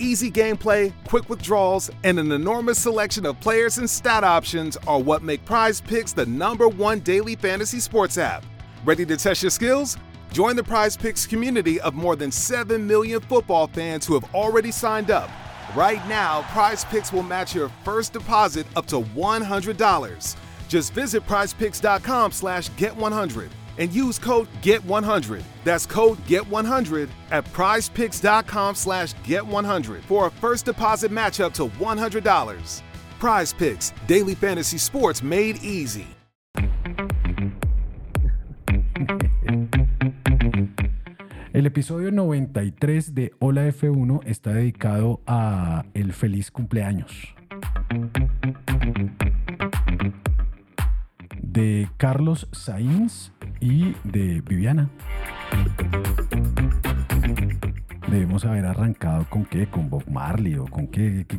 Easy gameplay, quick withdrawals, and an enormous selection of players and stat options are what make Prize Picks the number one daily fantasy sports app. Ready to test your skills? Join the Prize Picks community of more than 7 million football fans who have already signed up. Right now, Prize Picks will match your first deposit up to $100. Just visit prizepicks.com slash get100 and use code GET100. That's code GET100 at prizepicks.com slash GET100 for a first deposit match up to $100. Prize Picks, daily fantasy sports made easy. El episodio 93 de Hola F1 está dedicado a el feliz cumpleaños de Carlos Sainz y de Viviana. Debemos haber arrancado con qué, con Bob Marley o con qué. qué-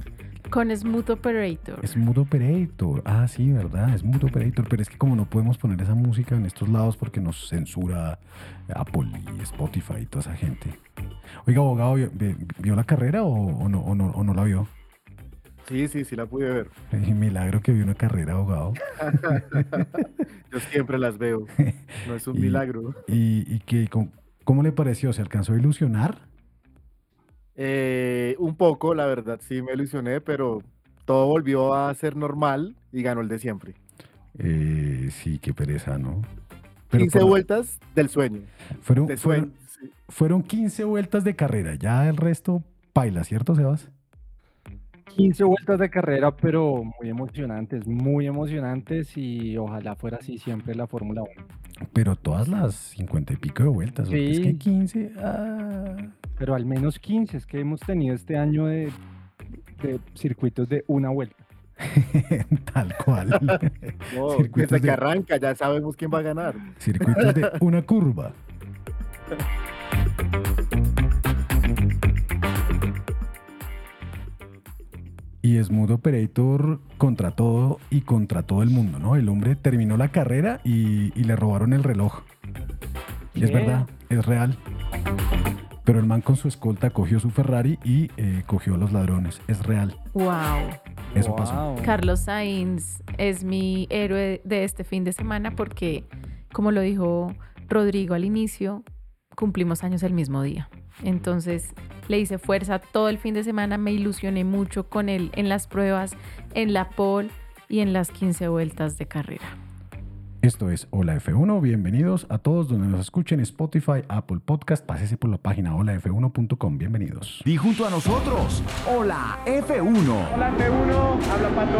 Con Smooth Operator. Smooth Operator. Ah, sí, ¿verdad? Smooth Operator. Pero es que como no podemos poner esa música en estos lados porque nos censura Apple y Spotify y toda esa gente. Oiga, abogado, ¿vio, la carrera o, o no, o, no, o no la vio? Sí, sí, sí la pude ver. Milagro que vio una carrera, abogado. Yo siempre las veo. No es un Y- milagro. ¿Y, y qué, cómo, cómo le pareció? ¿Se alcanzó a ilusionar? Eh, un poco, la verdad, sí me ilusioné, pero todo volvió a ser normal y ganó el de siempre. Eh, sí, qué pereza, ¿no? Pero 15 por- vueltas del sueño. Fueron, De fueron, sueño. sí. fueron 15 vueltas de carrera. Ya el resto paila, ¿cierto, Sebas? 15 vueltas de carrera, pero muy emocionantes, muy emocionantes y ojalá fuera así siempre la Fórmula 1. Pero todas las 50 y pico de vueltas. porque Es que Sí. 15. ah. Pero al menos 15 es que hemos tenido este año de, de circuitos de una vuelta. Tal cual. No, Circuitos desde de- que arranca ya sabemos quién va a ganar. Circuitos de una curva. Y Smooth Operator contra todo y contra todo el mundo, ¿no? El hombre terminó la carrera y, y le robaron el reloj. Y es verdad, es real. Pero el man con su escolta cogió su Ferrari y eh, cogió a los ladrones. Es real. Wow. Eso pasó. Wow. Carlos Sainz es mi héroe de este fin de semana porque, como lo dijo Rodrigo al inicio, cumplimos años el mismo día. Entonces le hice fuerza todo el fin de semana, me ilusioné mucho con él en las pruebas, en la pole y en las 15 vueltas de carrera. Esto es Hola F1. Bienvenidos a todos donde nos escuchen Spotify, Apple Podcast. Pásese por la página holaf1.com. Bienvenidos. Y junto a nosotros, Hola F1. Hola F1, habla Pato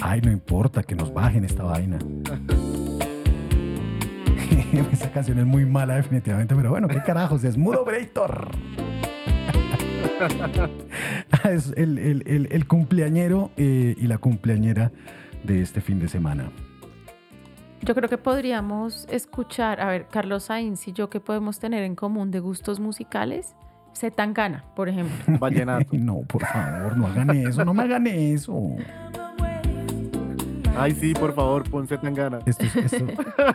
Ay, no importa que nos bajen esta vaina. Esa canción es muy mala definitivamente, pero bueno, qué carajos, es Mood Operator. es el, el- el- el cumpleañero eh, y la cumpleañera de este fin de semana. Yo creo que podríamos escuchar, a ver, Carlos Sainz y yo, ¿qué podemos tener en común de gustos musicales? Zetangana, por ejemplo. Vallenato. No, por favor, no hagan eso, no me hagan eso. Ay, sí, por favor, ponse tan ganas. Esto es, esto-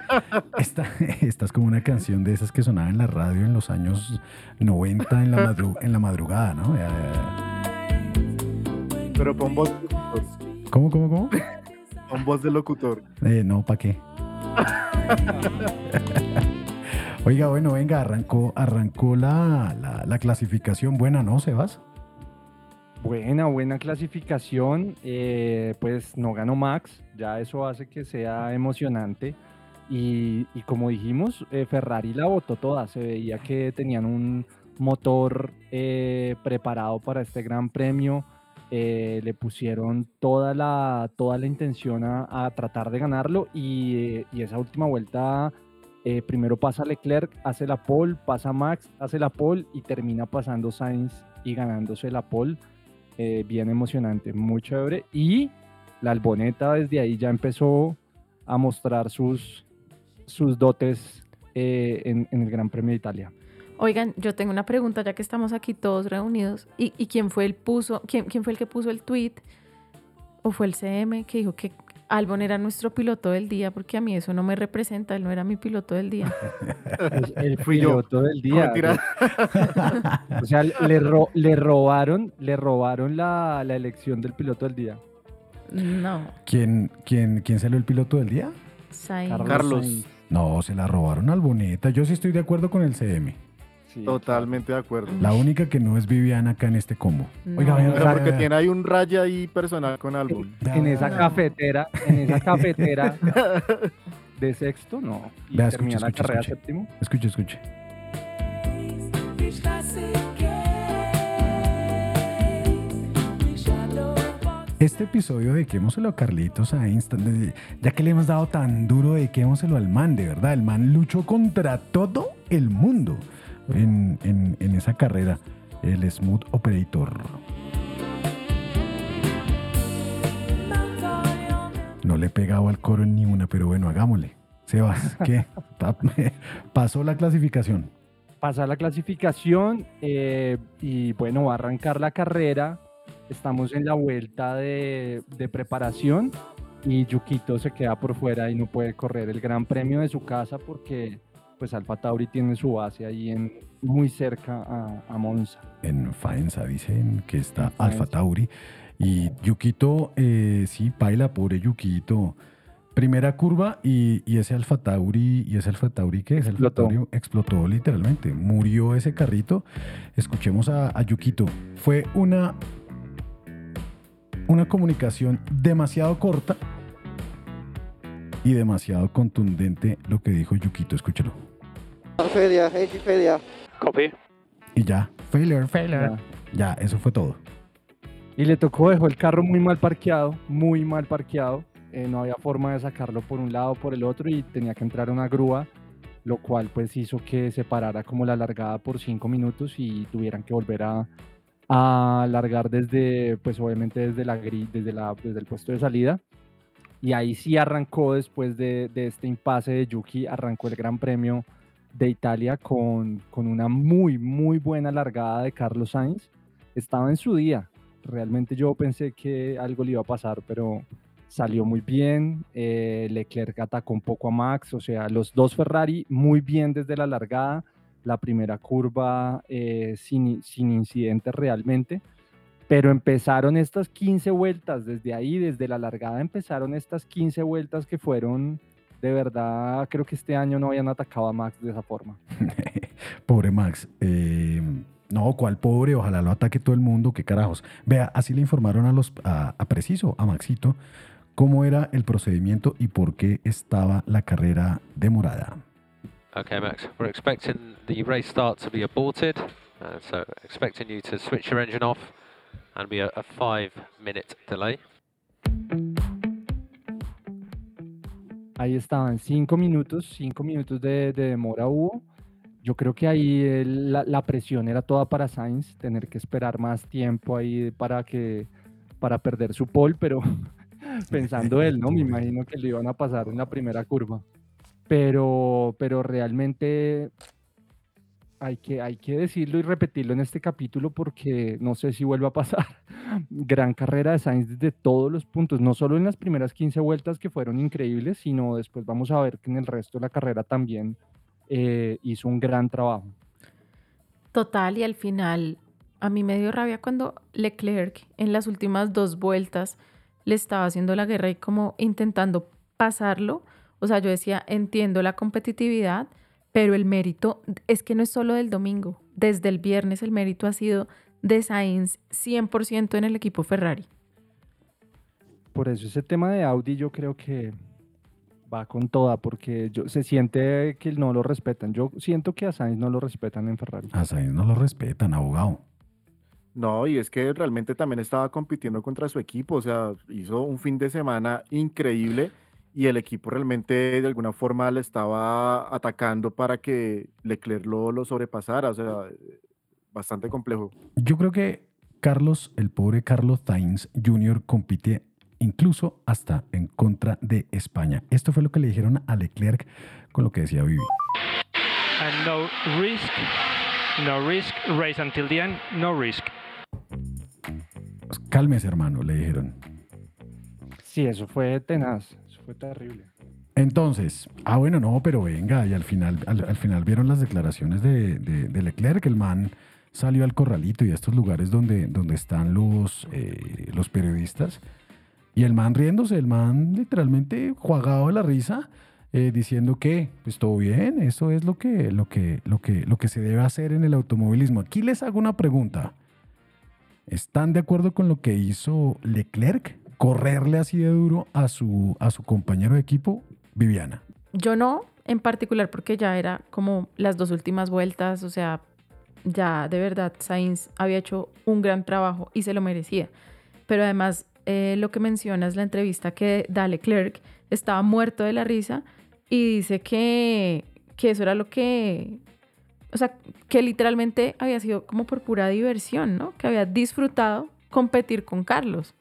esta, esta es como una canción de esas que sonaba en la radio en los años 90 en la, madru- en la madrugada, ¿no? Ya, ya, Pero pon voz. ¿Cómo, cómo, cómo? pon voz de locutor. Eh, no, ¿para qué? Oiga, bueno, venga, arrancó, arrancó la, la, la clasificación buena, ¿no, Sebas? Buena, buena clasificación. eh, pues no ganó Max, ya eso hace que sea emocionante. Y, y como dijimos, eh, Ferrari la botó toda. Se veía que tenían un motor eh, preparado para este gran premio. eh, le pusieron toda la, toda la intención a, a tratar de ganarlo. Y, y esa última vuelta, eh, primero pasa Leclerc, hace la pole, pasa Max, hace la pole y termina pasando Sainz y ganándose la pole eh, bien emocionante, muy chévere. Y la Alboneta desde ahí ya empezó a mostrar sus, sus dotes eh, en, el Gran Premio de Italia. Oigan, yo tengo una pregunta ya que estamos aquí todos reunidos. ¿Y, y quién fue el puso, quién, quién fue el que puso el tweet? ¿O fue el CM que dijo que Albon era nuestro piloto del día? Porque a mí eso no me representa, él no era mi piloto del día. El Fui yo. piloto del día. o sea, le, ro- le robaron, le robaron la, la elección del piloto del día. No, ¿Quién, quién, quién salió el piloto del día? Sainz. Carlos. Sainz. No, se la robaron al Boneta. Yo sí estoy de acuerdo con el CM. Sí. Totalmente de acuerdo. La única que no es Viviana acá en este combo. No. Oiga, Pero porque tiene ahí un raya ahí personal con álbum. En esa cafetera, en esa cafetera de sexto, no. Y Vea, escuche, la escuche, carrera escuche. séptimo. Escuche, escuche. Este episodio dediquémoselo a Carlitos a Instant. Ya que le hemos dado tan duro, dediquémoselo al man, de verdad. El man luchó contra todo el mundo en, en- en esa carrera. El Smooth Operator. No le he pegado al coro en ni una, pero bueno, hagámosle. Sebas, ¿qué? Pa- Pasó la clasificación. pasa la clasificación eh, y bueno, va a arrancar la carrera. Estamos en la vuelta de, de preparación y Yukito se queda por fuera y no puede correr el gran premio de su casa porque pues Alfa Tauri tiene su base ahí en, muy cerca a, a Monza. En Faenza dicen que está. Alfa Tauri. Y Yukito, eh, sí, paila, pobre Yukito. Primera curva y, y ese Alfa Tauri, ¿y ese Alfa Tauri qué? Ese Alfa Explotó. Tauri explotó literalmente. Murió ese carrito. Escuchemos a, a Yukito. Fue una, una comunicación demasiado corta y demasiado contundente lo que dijo Yukito. Escúchalo. Failure, safety failure. Copy. Y ya, failure, failure. Ya. Ya, eso fue todo. Y le tocó, dejó el carro muy mal parqueado, muy mal parqueado. eh, no había forma de sacarlo por un lado o por el otro y tenía que entrar una grúa, lo cual pues hizo que se parara como la largada por cinco minutos y tuvieran que volver a, a largar desde, pues obviamente desde, la, desde, la, desde el puesto de salida. Y ahí sí arrancó después de, de este impasse de Yuki, arrancó el Gran Premio de Italia con, con una muy, muy buena largada de Carlos Sainz. Estaba en su día, realmente yo pensé que algo le iba a pasar, pero salió muy bien. eh, Leclerc atacó un poco a Max, o sea, los dos Ferrari muy bien desde la largada. La primera curva eh, sin, sin incidentes realmente. Pero empezaron estas 15 vueltas, desde ahí, desde la largada, empezaron estas 15 vueltas que fueron, de verdad, creo que este año no habían atacado a Max de esa forma. Pobre Max. Eh, no, ¿cuál pobre? Ojalá lo ataque todo el mundo. ¿Qué carajos? Vea, así le informaron a los a, a Preciso, a Maxito, cómo era el procedimiento y por qué estaba la carrera demorada. Okay, Max, we're expecting the race start to be aborted, uh, so expecting you to switch your engine off and be a, a five minute delay. Ahí estaban cinco minutos, cinco minutos de, de demora hubo. Yo creo que ahí la, la presión era toda para Sainz, tener que esperar más tiempo ahí para que para perder su pole, pero pensando él, ¿no? Me imagino que le iban a pasar en la primera curva. Pero, pero realmente hay que, hay que decirlo y repetirlo en este capítulo porque no sé si vuelva a pasar. Gran carrera de Sainz desde todos los puntos, no solo en las primeras 15 vueltas que fueron increíbles, sino después vamos a ver que en el resto de la carrera también eh, hizo un gran trabajo. Total, y al final a mí me dio rabia cuando Leclerc en las últimas dos vueltas le estaba haciendo la guerra y como intentando pasarlo. O sea, yo decía, entiendo la competitividad, pero el mérito es que no es solo del domingo. Desde el viernes el mérito ha sido de Sainz 100% en el equipo Ferrari. Por eso ese tema de Audi yo creo que va con toda, porque yo, se siente que no lo respetan. Yo siento que a Sainz no lo respetan en Ferrari. A Sainz no lo respetan, abogado. No, y es que realmente también estaba compitiendo contra su equipo, o sea, hizo un fin de semana increíble y el equipo realmente de alguna forma le estaba atacando para que Leclerc lo, lo sobrepasara, o sea, bastante complejo. Yo creo que Carlos, el pobre Carlos Sainz Jr., compite incluso hasta en contra de España. Esto fue lo que le dijeron a Leclerc con lo que decía Vivi. And no risk, no risk, race until the end, no risk. Pues, Cálmese, hermano, le dijeron. Sí, eso fue tenaz, fue terrible. Entonces, ah, bueno, no, pero venga, y al final, al, al final vieron las declaraciones de, de- Leclerc, el man salió al corralito y a estos lugares donde, donde están los, eh, los periodistas, y el man riéndose, el man literalmente jugado de la risa, eh, diciendo que, pues todo bien, eso es lo que, lo, que, lo, que, lo que se debe hacer en el automovilismo. Aquí les hago una pregunta. ¿Están de acuerdo con lo que hizo Leclerc? Correrle así de duro a su, a su compañero de equipo, Viviana. Yo no, en particular porque ya era como las dos últimas vueltas, o sea, ya de verdad Sainz había hecho un gran trabajo y se lo merecía. Pero además, eh, lo que mencionas, la entrevista que da Leclerc, estaba muerto de la risa y dice que, que eso era lo que, o sea, que literalmente había sido como por pura diversión, ¿no? Que había disfrutado competir con Carlos.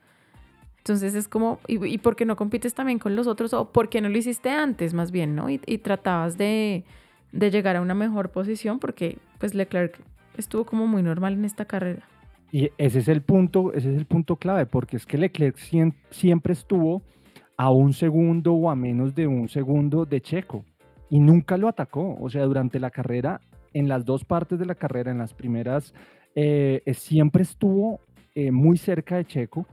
Entonces es como, ¿y, y por qué no compites también con los otros? ¿O por qué no lo hiciste antes, más bien, ¿no? Y, y tratabas de, de llegar a una mejor posición porque, pues, Leclerc estuvo como muy normal en esta carrera. Y ese es el punto, ese es el punto clave, porque es que Leclerc siempre estuvo a un segundo o a menos de un segundo de Checo y nunca lo atacó. O sea, durante la carrera, en las dos partes de la carrera, en las primeras, eh, eh, siempre estuvo eh, muy cerca de Checo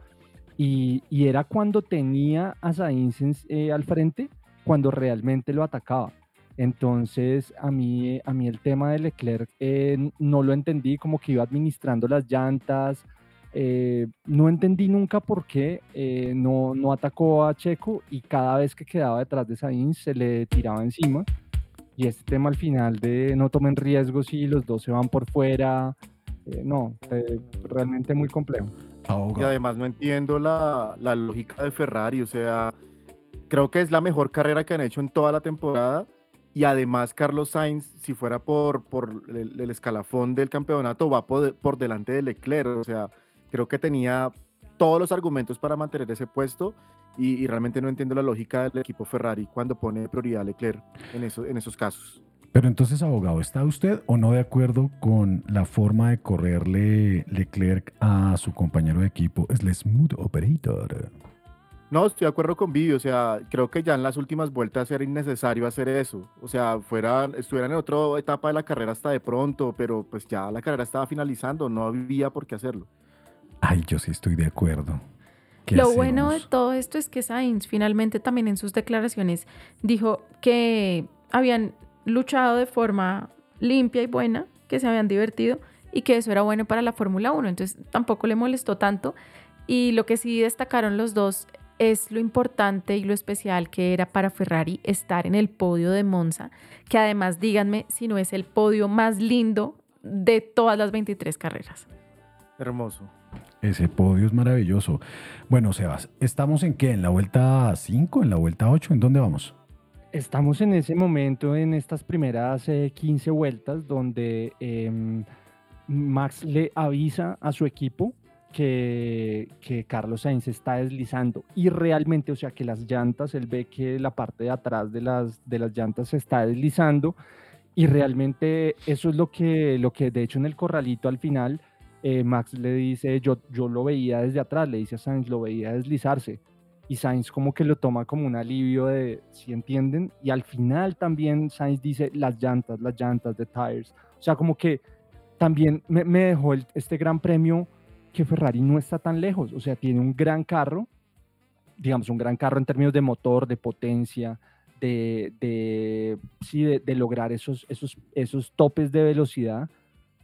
y, y era cuando tenía a Sainz eh, al frente, cuando realmente lo atacaba. Entonces, a mí, a mí el tema de Leclerc eh, no lo entendí, como que iba administrando las llantas. eh, no entendí nunca por qué eh, no, no atacó a Checo y cada vez que quedaba detrás de Sainz se le tiraba encima. Y este tema al final de no tomen riesgos y los dos se van por fuera, eh, no, realmente muy complejo. Y además no entiendo la, la lógica de Ferrari, o sea, creo que es la mejor carrera que han hecho en toda la temporada. Y además Carlos Sainz, si fuera por, por el, escalafón del campeonato, va por, por delante de Leclerc. O sea, creo que tenía todos los argumentos para mantener ese puesto y, realmente no entiendo la lógica del equipo Ferrari cuando pone prioridad a Leclerc en, en esos casos. Pero entonces, abogado, ¿está usted o no de acuerdo con la forma de correrle Leclerc a su compañero de equipo, es el Smooth Operator? No, estoy de acuerdo con Vivi, o sea, creo que ya en las últimas vueltas era innecesario hacer eso. O sea, fueran, estuvieran en otra etapa de la carrera hasta de pronto, pero pues ya la carrera estaba finalizando, no había por qué hacerlo. Ay, yo sí estoy de acuerdo. ¿Qué Lo bueno de todo esto es que Sainz finalmente también en sus declaraciones dijo que habían luchado de forma limpia y buena, que se habían divertido y que eso era bueno para la Fórmula 1. Entonces tampoco le molestó tanto. Y lo que sí destacaron los dos es lo importante y lo especial que era para Ferrari estar en el podio de Monza, que además díganme si no es el podio más lindo de todas las 23 carreras. Hermoso. Ese podio es maravilloso. Bueno, Sebas, ¿estamos en qué? ¿En la vuelta 5? ¿En la vuelta 8? ¿En dónde vamos? Estamos en ese momento, en estas primeras eh, 15 vueltas, donde em, Max le avisa a su equipo que, Carlos Sainz está deslizando. Y realmente, o sea, que las llantas, él ve que la parte de atrás de las, de las llantas se está deslizando y realmente eso es lo que, lo que de hecho en el corralito al final, eh, Max le dice, yo, yo lo veía desde atrás, le dice a Sainz, lo veía deslizarse y Sainz como que lo toma como un alivio de, si entienden, y al final también Sainz dice las llantas, las llantas de tires, o sea, como que también me, me dejó el- este gran premio que Ferrari no está tan lejos, o sea, tiene un gran carro, digamos, un gran carro en términos de motor, de potencia, de, de, sí, de, de lograr esos, esos, esos topes de velocidad,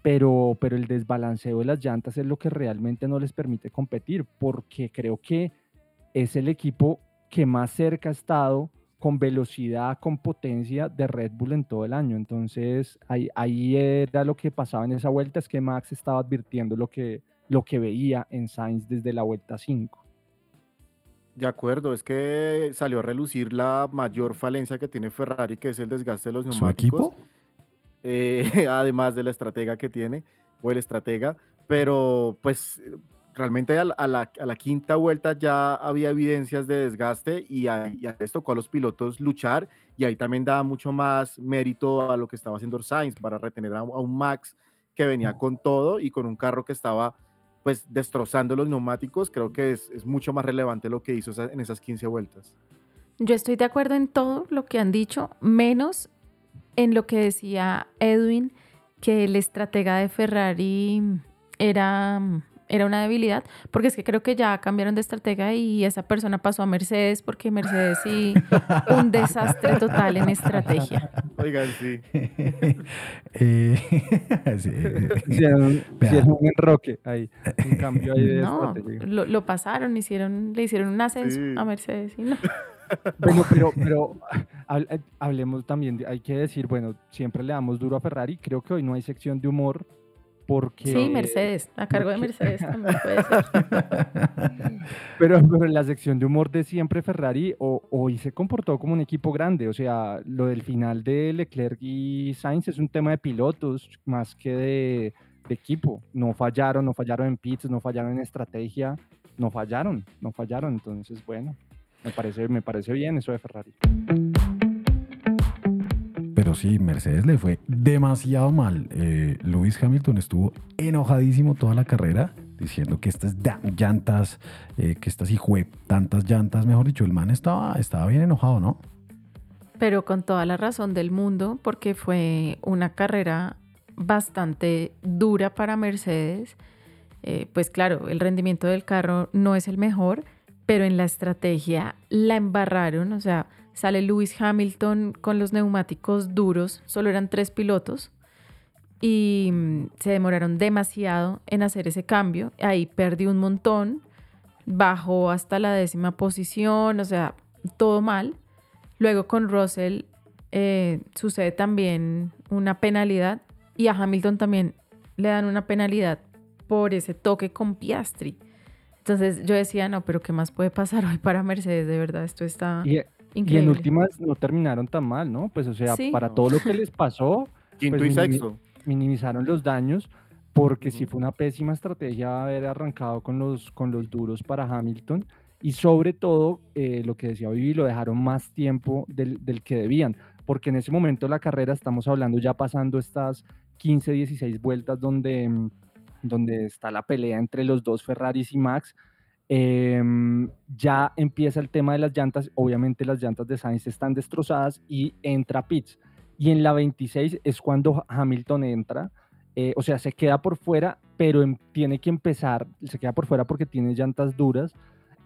pero, pero el desbalanceo de las llantas es lo que realmente no les permite competir, porque creo que es el equipo que más cerca ha estado con velocidad, con potencia de Red Bull en todo el año. Entonces, ahí, ahí era lo que pasaba en esa vuelta, es que Max estaba advirtiendo lo que, lo que veía en Sainz desde la vuelta 5. De acuerdo, es que salió a relucir la mayor falencia que tiene Ferrari, que es el desgaste de los ¿Su neumáticos. equipo? eh, además de la estratega que tiene, o el estratega, pero pues realmente a la, a la- a la quinta vuelta ya había evidencias de desgaste y a, y a les tocó a los pilotos luchar y ahí también daba mucho más mérito a lo que estaba haciendo Sainz para retener a, a un Max que venía con todo y con un carro que estaba pues destrozando los neumáticos, creo que es, es mucho más relevante lo que hizo esa- en esas 15 vueltas. Yo estoy de acuerdo en todo lo que han dicho, menos en lo que decía Edwin, que el estratega de Ferrari era, era una debilidad, porque es que creo que ya cambiaron de estratega y esa persona pasó a Mercedes, porque Mercedes sí, un desastre total en estrategia. Oigan, sí. Eh, sí. Hicieron, Vea. hicieron un enroque ahí, un cambio ahí de No, estrategia. lo, lo pasaron, hicieron, le hicieron un ascenso Sí. a Mercedes. y no. Bueno, pero, pero hab- hablemos también, de- hay que decir, bueno, siempre le damos duro a Ferrari, creo que hoy no hay sección de humor porque... Sí, Mercedes, a cargo de Mercedes también puede ser. Pero, pero en la sección de humor de siempre Ferrari o- hoy se comportó como un equipo grande, o sea, lo del final de Leclerc y Sainz es un tema de pilotos más que de, de equipo, no fallaron, no fallaron en pits, no fallaron en estrategia, no fallaron, no fallaron, entonces bueno, me parece, me parece bien eso de Ferrari. Pero sí, Mercedes le fue demasiado mal. Eh, Lewis Hamilton estuvo enojadísimo toda la carrera, diciendo que estas llantas, eh, que estas hijue tantas llantas, mejor dicho, el man estaba, estaba bien enojado, ¿no? Pero con toda la razón del mundo, porque fue una carrera bastante dura para Mercedes. Eh, pues claro, el rendimiento del carro no es el mejor, pero en la estrategia la embarraron. O sea, sale Lewis Hamilton con los neumáticos duros, solo eran tres pilotos, y mm, se demoraron demasiado en hacer ese cambio. Ahí perdió un montón, bajó hasta la décima posición, o sea, todo mal. Luego con Russell eh, sucede también una penalidad y a Hamilton también le dan una penalidad por ese toque con Piastri. Entonces yo decía, no, pero ¿qué más puede pasar hoy para Mercedes? De verdad, esto está y en increíble. últimas no terminaron tan mal, ¿no? Pues o sea, Sí. para todo lo que les pasó, Quinto pues, y minimi- sexto. minimizaron los daños porque sí fue una pésima estrategia haber arrancado con los, con los duros para Hamilton y sobre todo eh, lo que decía Vivi, lo dejaron más tiempo del, del que debían, porque en ese momento de la carrera estamos hablando ya pasando estas 15, 16 vueltas donde, mm, donde está la pelea entre los dos Ferraris y Max. Em, ya empieza el tema de las llantas, obviamente las llantas de Sainz están destrozadas y entra Pitts. Y en la 26 es cuando Hamilton entra, eh, o sea, se queda por fuera, pero em- tiene que empezar, se queda por fuera porque tiene llantas duras,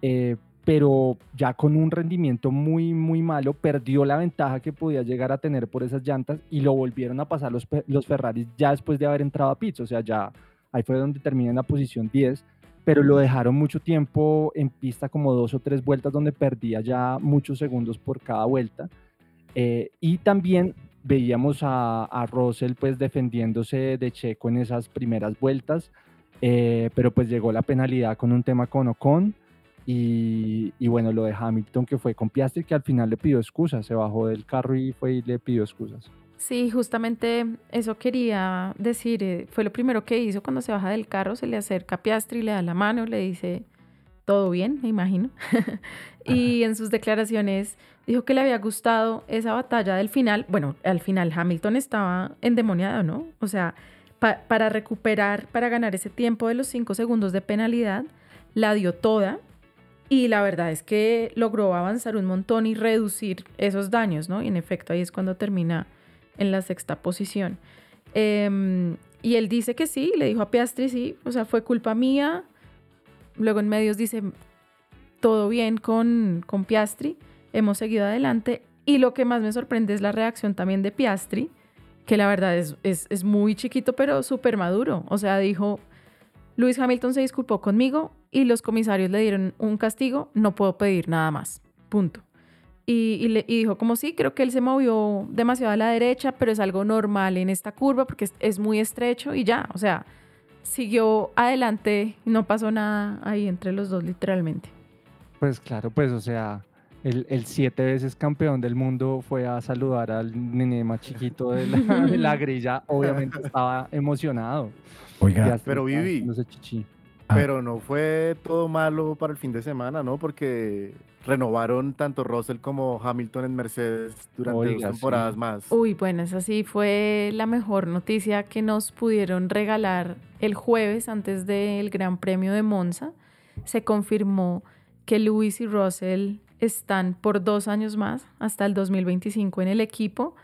eh, pero ya con un rendimiento muy, muy malo, perdió la ventaja que podía llegar a tener por esas llantas y lo volvieron a pasar los, los Ferraris ya después de haber entrado a pits, o sea, ya ahí fue donde termina en la posición 10, pero lo dejaron mucho tiempo en pista, como dos o tres vueltas, donde perdía ya muchos segundos por cada vuelta. Eh, y también veíamos a, a Russell pues defendiéndose de Checo en esas primeras vueltas, eh, pero pues llegó la penalidad con un tema con Ocon Y, y bueno, lo de Hamilton que fue con Piastri que al final le pidió excusas, se bajó del carro y fue y le pidió excusas. Sí, justamente eso quería decir. eh, Fue lo primero que hizo cuando se baja del carro, se le acerca a Piastri, le da la mano, le dice, todo bien, me imagino. y en sus declaraciones dijo que le había gustado esa batalla del final. Bueno, al final Hamilton estaba endemoniado, ¿no? O sea, pa- para recuperar, para ganar ese tiempo de los cinco segundos de penalidad, la dio toda. Y la verdad es que logró avanzar un montón y reducir esos daños, ¿no? Y en efecto ahí es cuando termina en la sexta posición. Em, y él dice que sí, le dijo a Piastri, sí, o sea, fue culpa mía. Luego en medios dice, todo bien con, con Piastri, hemos seguido adelante. Y lo que más me sorprende es la reacción también de Piastri, que la verdad es, es, es muy chiquito, pero súper maduro. O sea, dijo, Luis Hamilton se disculpó conmigo y los comisarios le dieron un castigo, no puedo pedir nada más. Punto. Y, y le- y dijo como sí, creo que él se movió demasiado a la derecha, pero es algo normal en esta curva porque es, es muy estrecho y ya, o sea, siguió adelante, no pasó nada ahí entre los dos literalmente. Pues claro, pues o sea, el, el siete veces campeón del mundo fue a saludar al nene más chiquito de la, de la grilla, obviamente estaba emocionado. Oiga. Pero Vivi, haciéndose chichi. Ah. Pero no fue todo malo para el fin de semana, ¿no? Porque renovaron tanto Russell como Hamilton en Mercedes durante Oiga, dos sí. temporadas más. Uy, bueno, esa sí fue la mejor noticia que nos pudieron regalar el jueves antes del Gran Premio de Monza. Se confirmó que Lewis y Russell están por dos años más, hasta el 2025 en el equipo.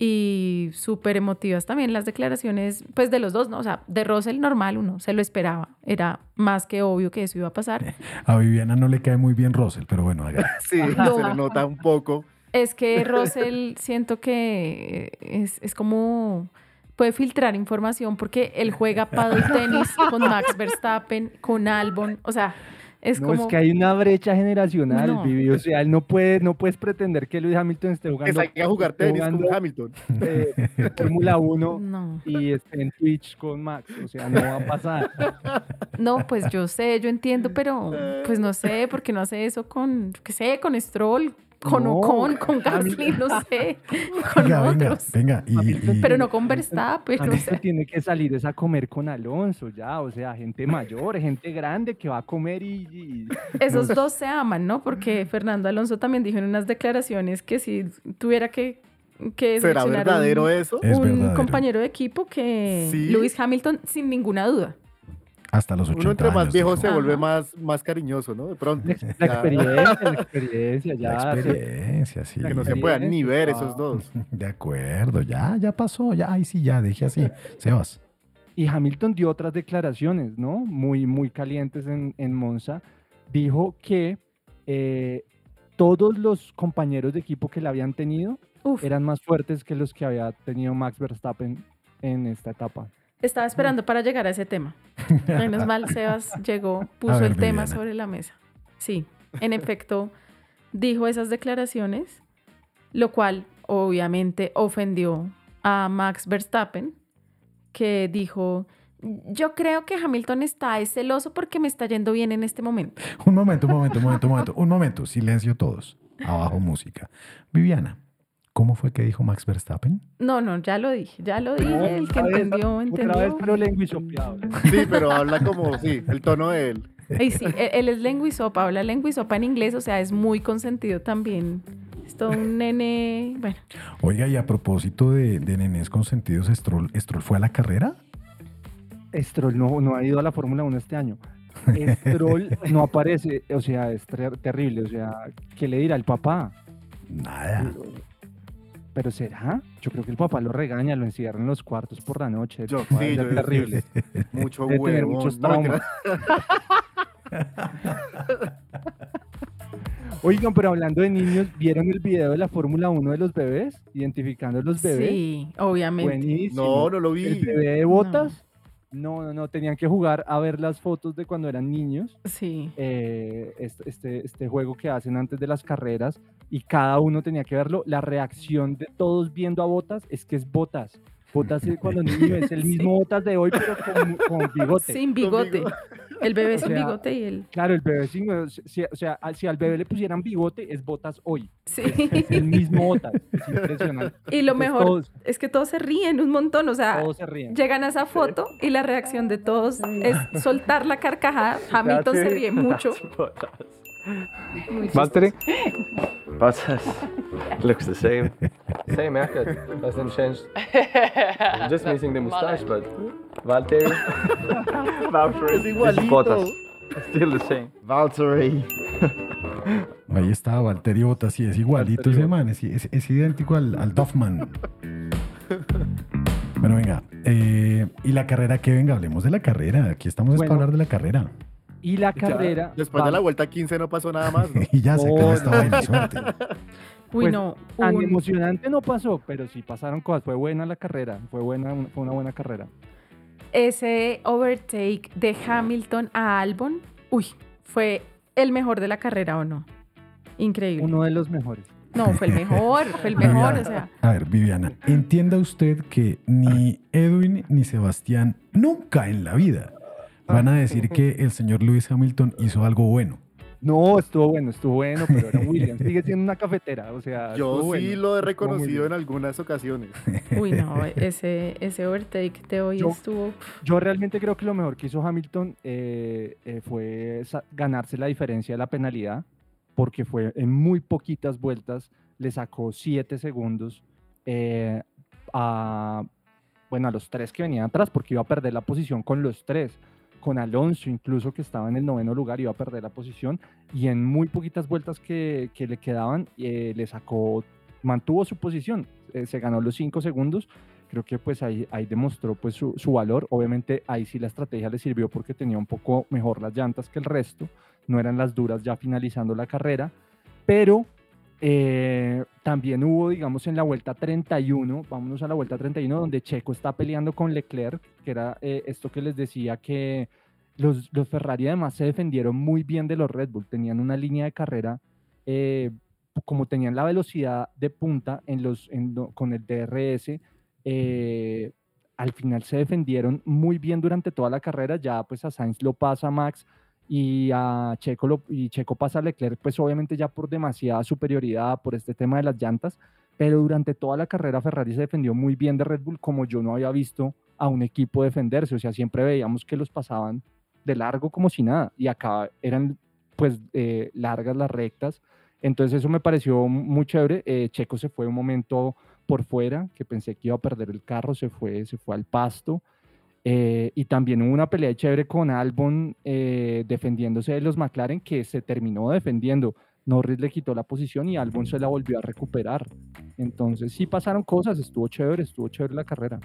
Y súper emotivas también las declaraciones, pues de los dos, ¿no? O sea, de Russell normal uno se lo esperaba. Era más que obvio que eso iba a pasar. A Viviana no le cae muy bien Russell, pero bueno, haga. Sí, No. se le nota un poco. Es que Russell siento que es, es como puede filtrar información porque él juega paddle tenis con Max Verstappen, con Albon, o sea, es no, como es que hay una brecha generacional, No. Vivi. O sea, él no puede, no puedes pretender que Luis Hamilton esté Que jugando, salga a jugar tenis jugando, con Hamilton. eh, Fórmula 1 no. y esté en Twitch con Max. O sea, no va a pasar. No, pues yo sé, yo entiendo, pero pues no sé, porque no hace eso con, qué sé, con Stroll, con No, Ocon, con Gasly, no sé, con Venga, venga, otros. venga. Y, y- Pero no con Verstappen, o Hamilton sea. tiene que salir es a comer con Alonso ya, o sea, gente mayor, gente grande que va a comer y... y- Esos dos se aman, ¿no? Porque Fernando Alonso también dijo en unas declaraciones que si tuviera que, que ¿Será seleccionar verdadero un, eso? Es un verdadero. compañero de equipo que Sí. Lewis Hamilton, sin ninguna duda. Hasta los 80 Uno entre más años, viejo dijo. se vuelve más, más cariñoso, ¿no? De pronto. La experiencia, la experiencia, ya. La experiencia, sí. que no se puedan ni ver esos dos. De acuerdo, ya, ya pasó, ya, ay sí, ya, deje así. Sebas. Y Hamilton dio otras declaraciones, ¿no? Muy, muy calientes en, en Monza. Dijo que eh, todos los compañeros de equipo que le habían tenido Uf, eran más fuertes que los que había tenido Max Verstappen en esta etapa. Estaba esperando para llegar a ese tema. Menos mal, Sebas llegó, puso ver, el tema sobre la mesa. Sí, en efecto, dijo esas declaraciones, lo cual obviamente ofendió a Max Verstappen, que dijo, yo creo que Hamilton está es celoso porque me está yendo bien en este momento. Un momento, un momento, un momento, un momento, un momento, silencio todos. Abajo música. Viviana, ¿cómo fue que dijo Max Verstappen? No, no, ya lo dije, ya lo dije, el que Otra vez- entendió, Otra vez, pero lenguisopeado. Sí, pero habla como, sí, el tono de él. Ay, sí, él, él es lenguisopa, habla lenguisopa en inglés, o sea, es muy consentido también. Es todo un nene, bueno, Oiga, y a propósito de, de nenes consentidos, Stroll, ¿Stroll fue a la carrera? Stroll no, no ha ido a la Fórmula 1 este año. Stroll no aparece, o sea, es ter- terrible. O sea, ¿qué le dirá el papá? Nada. ¿Pero será? Yo creo que el papá lo regaña, lo encierra en los cuartos por la noche. Yo, a sí, yo- terrible. Mucho Debe tener huevón. muchos traumas. Oigan, pero hablando de niños, ¿vieron el video de la Fórmula 1 de los bebés? Identificando los bebés. sí, obviamente. Buenísimo. No, no lo vi. El bebé de botas. No, no, no, tenían que jugar a ver las fotos de cuando eran niños. Sí. eh, este, este, este juego que hacen antes de las carreras y cada uno tenía que verlo. La reacción de todos viendo a Botas es que es Botas. Botas es cuando niño es el Sí. mismo Botas de hoy, pero con, con bigote. Sin bigote. El bebé O sin sea, bigote y el... Claro, el bebé sin si, o sea, a- si al bebé le pusieran bigote, es botas hoy. Sí. Es el mismo botas. Es impresionante. Y lo Entonces, mejor todos- es que todos se ríen un montón, o sea, Todos se ríen. llegan a esa foto y la reacción de todos es soltar la carcajada. Hamilton se ríe mucho. Chistoso. Bottas looks the same. Same haircut. Hasn't changed. Just missing the mustache, but Valtteri. Es igualito. Still the same. Valtteri. Ahí está Valtteri Bottas, sí, es igualito ese man, es, es- es idéntico al, al Duffman. Bueno, venga, eh, y la carrera que venga, hablemos de la carrera. Aquí estamos Bueno. para hablar de la carrera. Y la Ya, carrera. después de la vuelta 15 no pasó nada más. ¿no? Y ya se acabó No, esta vaina, suerte. Uy, Pues, no. Tan emocionante no pasó, pero sí pasaron cosas. Fue buena la carrera. Fue buena, fue una buena carrera. ese overtake de Hamilton a Albon, uy, fue el mejor de la carrera o no. Increíble. Uno de los mejores. No, fue el mejor, fue el mejor, o sea. A ver, Viviana, entienda usted que ni Edwin ni Sebastián nunca en la vida van a decir que el señor Lewis Hamilton hizo algo bueno. No, estuvo bueno, estuvo bueno, pero era Williams. Sigue siendo una cafetera, o sea. Yo sí bueno, lo he reconocido en algunas ocasiones. Uy, no, ese, ese overtake de hoy Yo- estuvo. Yo realmente creo que lo mejor que hizo Hamilton eh, eh, fue ganarse la diferencia de la penalidad, porque fue en muy poquitas vueltas, le sacó 7 segundos eh, a, bueno, a los tres que venían atrás, porque iba a perder la posición con los tres. Con Alonso, incluso que estaba en el noveno lugar, iba a perder la posición. Y en muy poquitas vueltas que, le quedaban, eh, le sacó, mantuvo su posición. eh, se ganó los 5 segundos creo que pues ahí, ahí demostró pues su, su valor. Obviamente ahí sí la estrategia le sirvió porque tenía un poco mejor las llantas que el resto, no eran las duras ya finalizando la carrera, pero eh, también hubo, digamos, en la vuelta 31, vámonos a la vuelta 31, donde Checo está peleando con Leclerc, que era eh, esto que les decía que los, los Ferrari además se defendieron muy bien de los Red Bull, tenían una línea de carrera eh, como tenían la velocidad de punta en los, en con el DRS, eh, al final se defendieron muy bien durante toda la carrera. Ya pues a Sainz lo pasa Max y a Checo, y Checo pasa a Leclerc, pues obviamente ya por demasiada superioridad, por este tema de las llantas. Pero durante toda la carrera Ferrari se defendió muy bien de Red Bull, como yo no había visto a un equipo defenderse. O sea, siempre veíamos que los pasaban de largo como si nada. Y acá eran pues eh, largas las rectas. Entonces eso me pareció muy chévere. Eh, Checo se fue un momento por fuera, que pensé que iba a perder el carro, se fue, se fue al pasto. Eh, y también hubo una pelea chévere con Albon eh, defendiéndose de los McLaren, que se terminó defendiendo. Norris le quitó la posición y Albon se la volvió a recuperar. Entonces sí pasaron cosas, estuvo chévere, estuvo chévere la carrera.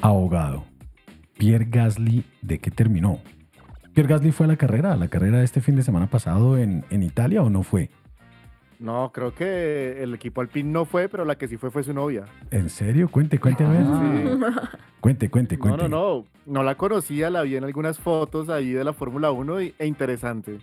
Abogado. Pierre Gasly, ¿de qué terminó? ¿Pierre Gasly fue a la carrera, a la carrera de este fin de semana pasado en, en Italia o no fue? No, creo que el equipo Alpine no fue, pero la que sí fue fue su novia. ¿En serio? Cuente, cuente a ver. Sí. Cuente, cuente, No, cuente. no, no. No la conocía, la vi en algunas fotos ahí de la Fórmula 1 y- e interesante.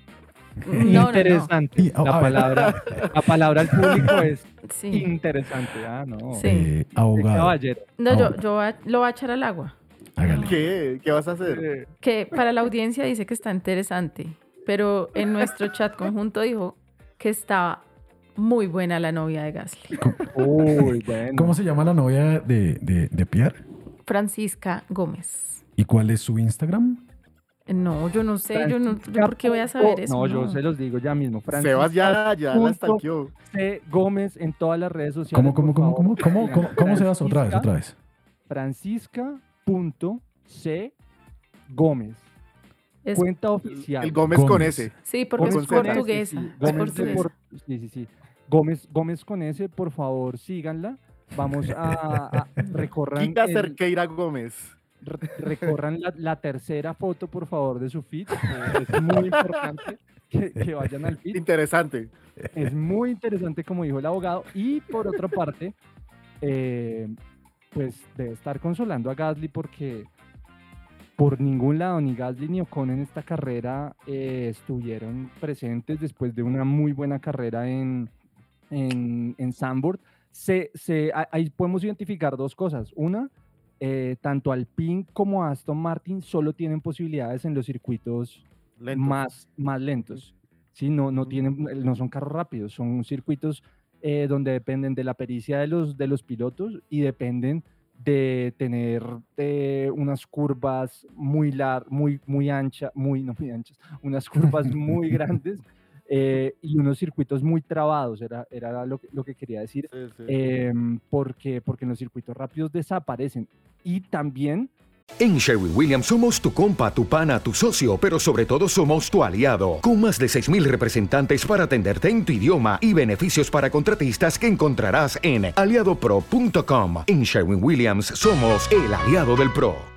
No, no, no. interesante. A- la, palabra, la palabra al público es Sí. interesante. Ah, no. Sí. Eh, abogado. No, yo, yo va- lo voy a echar al agua. hágale. ¿Qué? ¿Qué vas a hacer? Que para la audiencia dice que está interesante, pero en nuestro chat conjunto dijo que estaba muy buena la novia de Gasly. Uy, bueno. ¿Cómo se llama la novia de, de, de Pierre? Francisca Gómez. ¿Y cuál es su Instagram? No, yo no sé, yo no, yo Francisca ¿por qué voy a saber eso? No, yo se los digo ya mismo. Sebas ya, ya la estanqueó. C. Gómez en todas las redes sociales. ¿Cómo, cómo, cómo, cómo, cómo, cómo, cómo se va? Otra vez, Francisca- otra vez. Francisca.c Gómez. Es- Cuenta oficial. El Gómez, con ese. Sí, porque Gómez es portuguesa. Sí, es Gómez, de portuguesa. por- sí, sí, sí. Gómez, Gómez con ese, por favor, síganla. Vamos a, a recorran, Quita el- Cerqueira Gómez. re- recorran la, la tercera foto, por favor, de su feed. Es muy importante que, que vayan al feed. Interesante. Es muy interesante, como dijo el abogado. Y por otra parte, eh, pues debe estar consolando a Gasly porque por ningún lado, ni Gasly ni Ocon en esta carrera eh, estuvieron presentes después de una muy buena carrera en, en, en Zandvoort. se, se, ahí podemos identificar dos cosas. Una, eh, tanto Alpine como Aston Martin solo tienen posibilidades en los circuitos Lentos. más, más lentos. ¿sí? No, no, tienen, no son carros rápidos, son circuitos eh, donde dependen de la pericia de los, de los pilotos y dependen de tener eh, unas curvas muy lar muy, muy anchas, muy, no muy anchas, unas curvas muy grandes eh, y unos circuitos muy trabados, era, era lo, que, lo que quería decir, Sí, sí. em, porque, porque en los circuitos rápidos desaparecen. Y también En Sherwin Williams somos tu compa, tu pana, tu socio, pero sobre todo somos tu aliado, con más de 6.000 representantes para atenderte en tu idioma y beneficios para contratistas que encontrarás en aliadopro.com. En Sherwin Williams somos el aliado del PRO.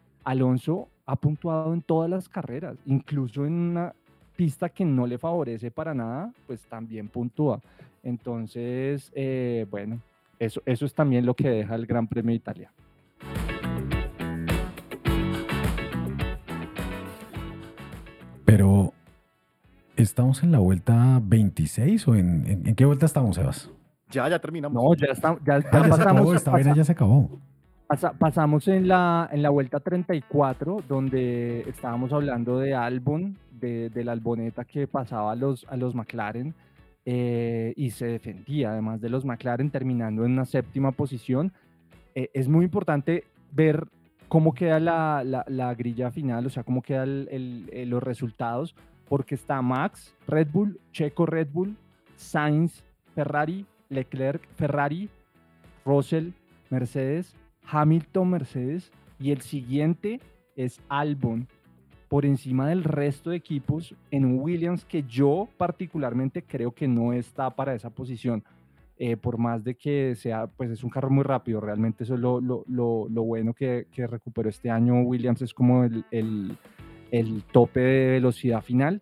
Alonso ha puntuado en todas las carreras, incluso en una pista que no le favorece para nada, pues también puntúa. Entonces, eh, bueno, eso, eso es también lo que deja el Gran Premio de Italia. Pero, ¿estamos en la vuelta 26 o en, en, en qué vuelta estamos, Sebas? Ya, ya terminamos. No, ya, está, ya, ya Ah, ya se pasamos. acabó, esta vaina ya se acabó. Pasa- pasamos en la, en la vuelta 34, donde estábamos hablando de Albon, de, de la Alboneta que pasaba a los, a los McLaren eh, y se defendía, además de los McLaren, terminando en una séptima posición. Eh, es muy importante ver cómo queda la, la- la grilla final, o sea, cómo quedan los resultados, porque está Max, Red Bull, Checo Red Bull, Sainz, Ferrari, Leclerc, Ferrari, Russell, Mercedes, Hamilton, Mercedes, y el siguiente es Albon, por encima del resto de equipos en un Williams que yo particularmente creo que no está para esa posición. eh, por más de que sea, pues es un carro muy rápido, realmente eso es lo, lo- lo- lo bueno que, que recuperó este año Williams, es como el, el- el tope de velocidad final,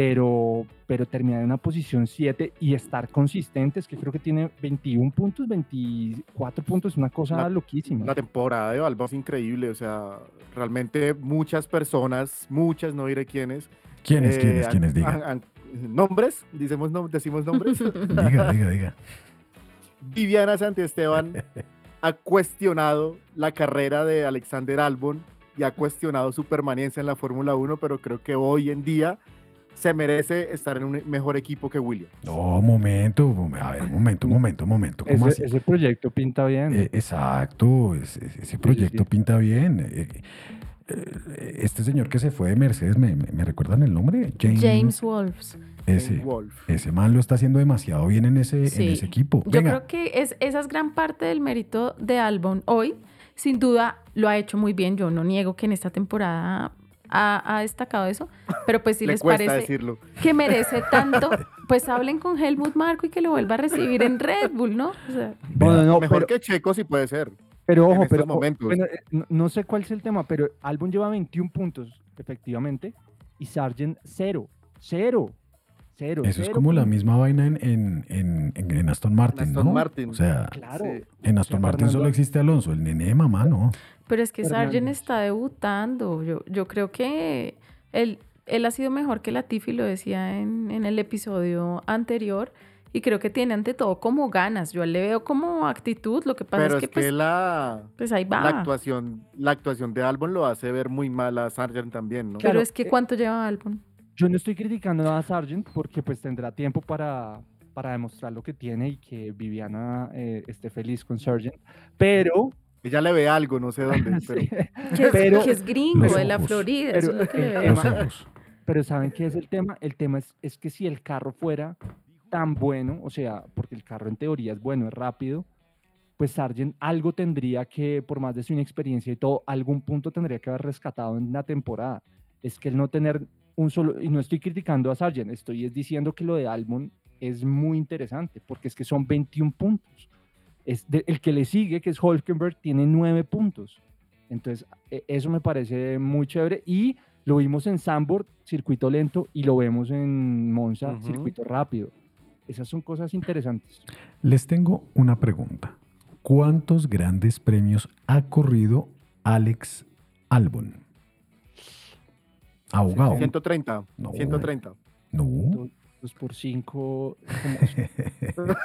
pero, pero terminar en una posición 7 y estar consistentes, que creo que tiene 21 puntos, 24 puntos, una cosa La- loquísima. La temporada de Balba es increíble, o sea, realmente muchas personas, muchas, no diré quiénes. ¿Quiénes, quiénes, han- quiénes? Diga. han- han- ¿Nombres? ¿Decimos, nom- ¿Decimos nombres? Diga, diga, diga. Viviana Santiesteban ha cuestionado la carrera de Alexander Albon y ha cuestionado su permanencia en la Fórmula 1, pero creo que hoy en día se merece estar en un mejor equipo que Williams. No, momento, mom- a ver, momento, momento, momento. ¿Cómo Ese, así? ese proyecto pinta bien. Eh, exacto, ese, ese proyecto pinta bien. Eh, eh, este señor que se fue de Mercedes, ¿me, me- me recuerdan el nombre? James Wolves. Ese, Wolf. ese man lo está haciendo demasiado bien en ese, Sí. en ese equipo. Yo creo que es, esa es gran parte del mérito de Albon hoy. Sin duda lo ha hecho muy bien. Yo no niego que en esta temporada ha, ha destacado eso. Pero pues si Le les parece decirlo. que merece tanto, pues hablen con Helmut Marko y que lo vuelva a recibir en Red Bull, ¿no? O sea, no, Mejor pero- que Checo sí puede ser. Pero ojo, pero momentos. bueno, eh, no, no sé cuál es el tema, pero Albon lleva 21 puntos, efectivamente, y Sargent cero, cero, cero. eso es como la misma vaina en, en, en, en- en Aston Martin, Aston ¿no? Martin. O sea, Claro. en Aston sea, Martin solo existe Alonso, el nene de mamá, ¿no? Pero es que Sargent está debutando. Yo, yo creo que él, él ha sido mejor que Latifi, lo decía en, en el episodio anterior. Y creo que tiene ante todo como ganas. Yo le veo como actitud. Lo que pasa Pero es que, pues, la, pues ahí va. la actuación, la actuación de Albon lo hace ver muy mal a Sargent también, ¿no? Pero Claro, es que eh, ¿cuánto lleva Albon? Yo no estoy criticando a Sargent porque pues tendrá tiempo para, para demostrar lo que tiene y que Viviana eh, esté feliz con Sargent. Pero Ella le ve algo, no sé dónde, pero... Sí. Que es, Pero- que es gringo de la. Florida, eso es Pero lo que le ojos. Pero ¿saben qué es el tema? El tema es, es que si el carro fuera tan bueno, o sea, porque el carro en teoría es bueno, es rápido, pues Sargent algo tendría que, por más de su inexperiencia y todo, algún punto tendría que haber rescatado en la temporada. Es que el no tener un solo, y no estoy criticando a Sargent, estoy es diciendo que lo de Albon es muy interesante, porque es que son 21 puntos. Es de- el que le sigue, que es Hulkenberg, tiene 9 puntos. Entonces, e- eso me parece muy chévere y lo vimos en Sambor, circuito lento, y lo vemos en Monza, Ujú. circuito rápido. Esas son cosas interesantes. Les tengo una pregunta. ¿Cuántos grandes premios ha corrido Alex Albon? Abogado. 130, No. 130. No. 2 por 5,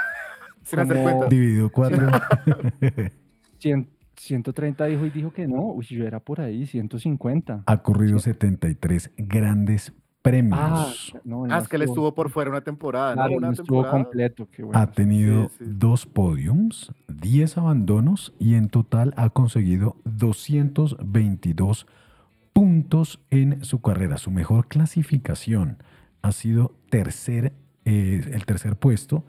Sin hacer cuentas. Dividido cuatro. 130 dijo y dijo que no. Uy, yo era por ahí, 150. ha corrido 73 grandes premios. Ah, no, Ah, es que él estuvo por fuera una temporada, ¿no? Claro, Una no estuvo temporada. completo. qué bueno. ha tenido sí. dos podiums, 10 abandonos y en total ha conseguido 222 puntos en su carrera. Su mejor clasificación ha sido tercer, eh, el tercer puesto.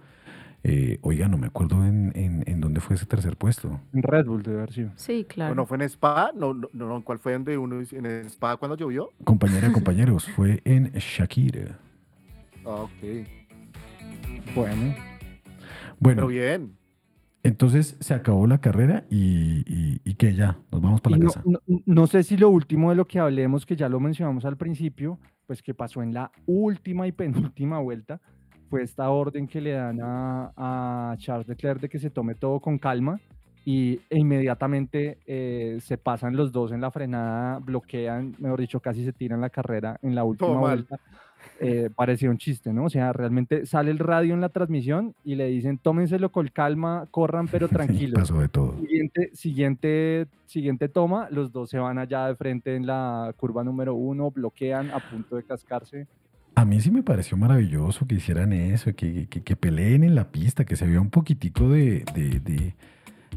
Eh, oiga, no me acuerdo en, en- en dónde fue ese tercer puesto. En Red Bull debe haber sido. Sí, ¿O claro. no fue en Spa? No, no, no, ¿cuál fue donde uno en Spa cuando llovió? Compañera, compañeros, fue en Shakira. Ah, ok. Bueno, Bueno, Pero bien. entonces se acabó la carrera y, y, y que ya, nos vamos para Y la no, casa. no- no sé si lo último de lo que hablemos, que ya lo mencionamos al principio, pues que pasó en la última y penúltima vuelta, fue esta orden que le dan a, a Charles Leclerc de que se tome todo con calma y e inmediatamente eh, se pasan los dos en la frenada, bloquean, mejor dicho, casi se tiran la carrera en la última mal. vuelta. Eh, parecía un chiste, ¿no? O sea, realmente sale el radio en la transmisión y le dicen, tómenselo con calma, corran, pero Sí, tranquilos. pasó de todo. Siguiente, siguiente, siguiente toma, los dos se van allá de frente en la curva número uno, bloquean a punto de cascarse. A mí sí me pareció maravilloso que hicieran eso, que, que, que peleen en la pista, que se vea un poquitico de, de, de-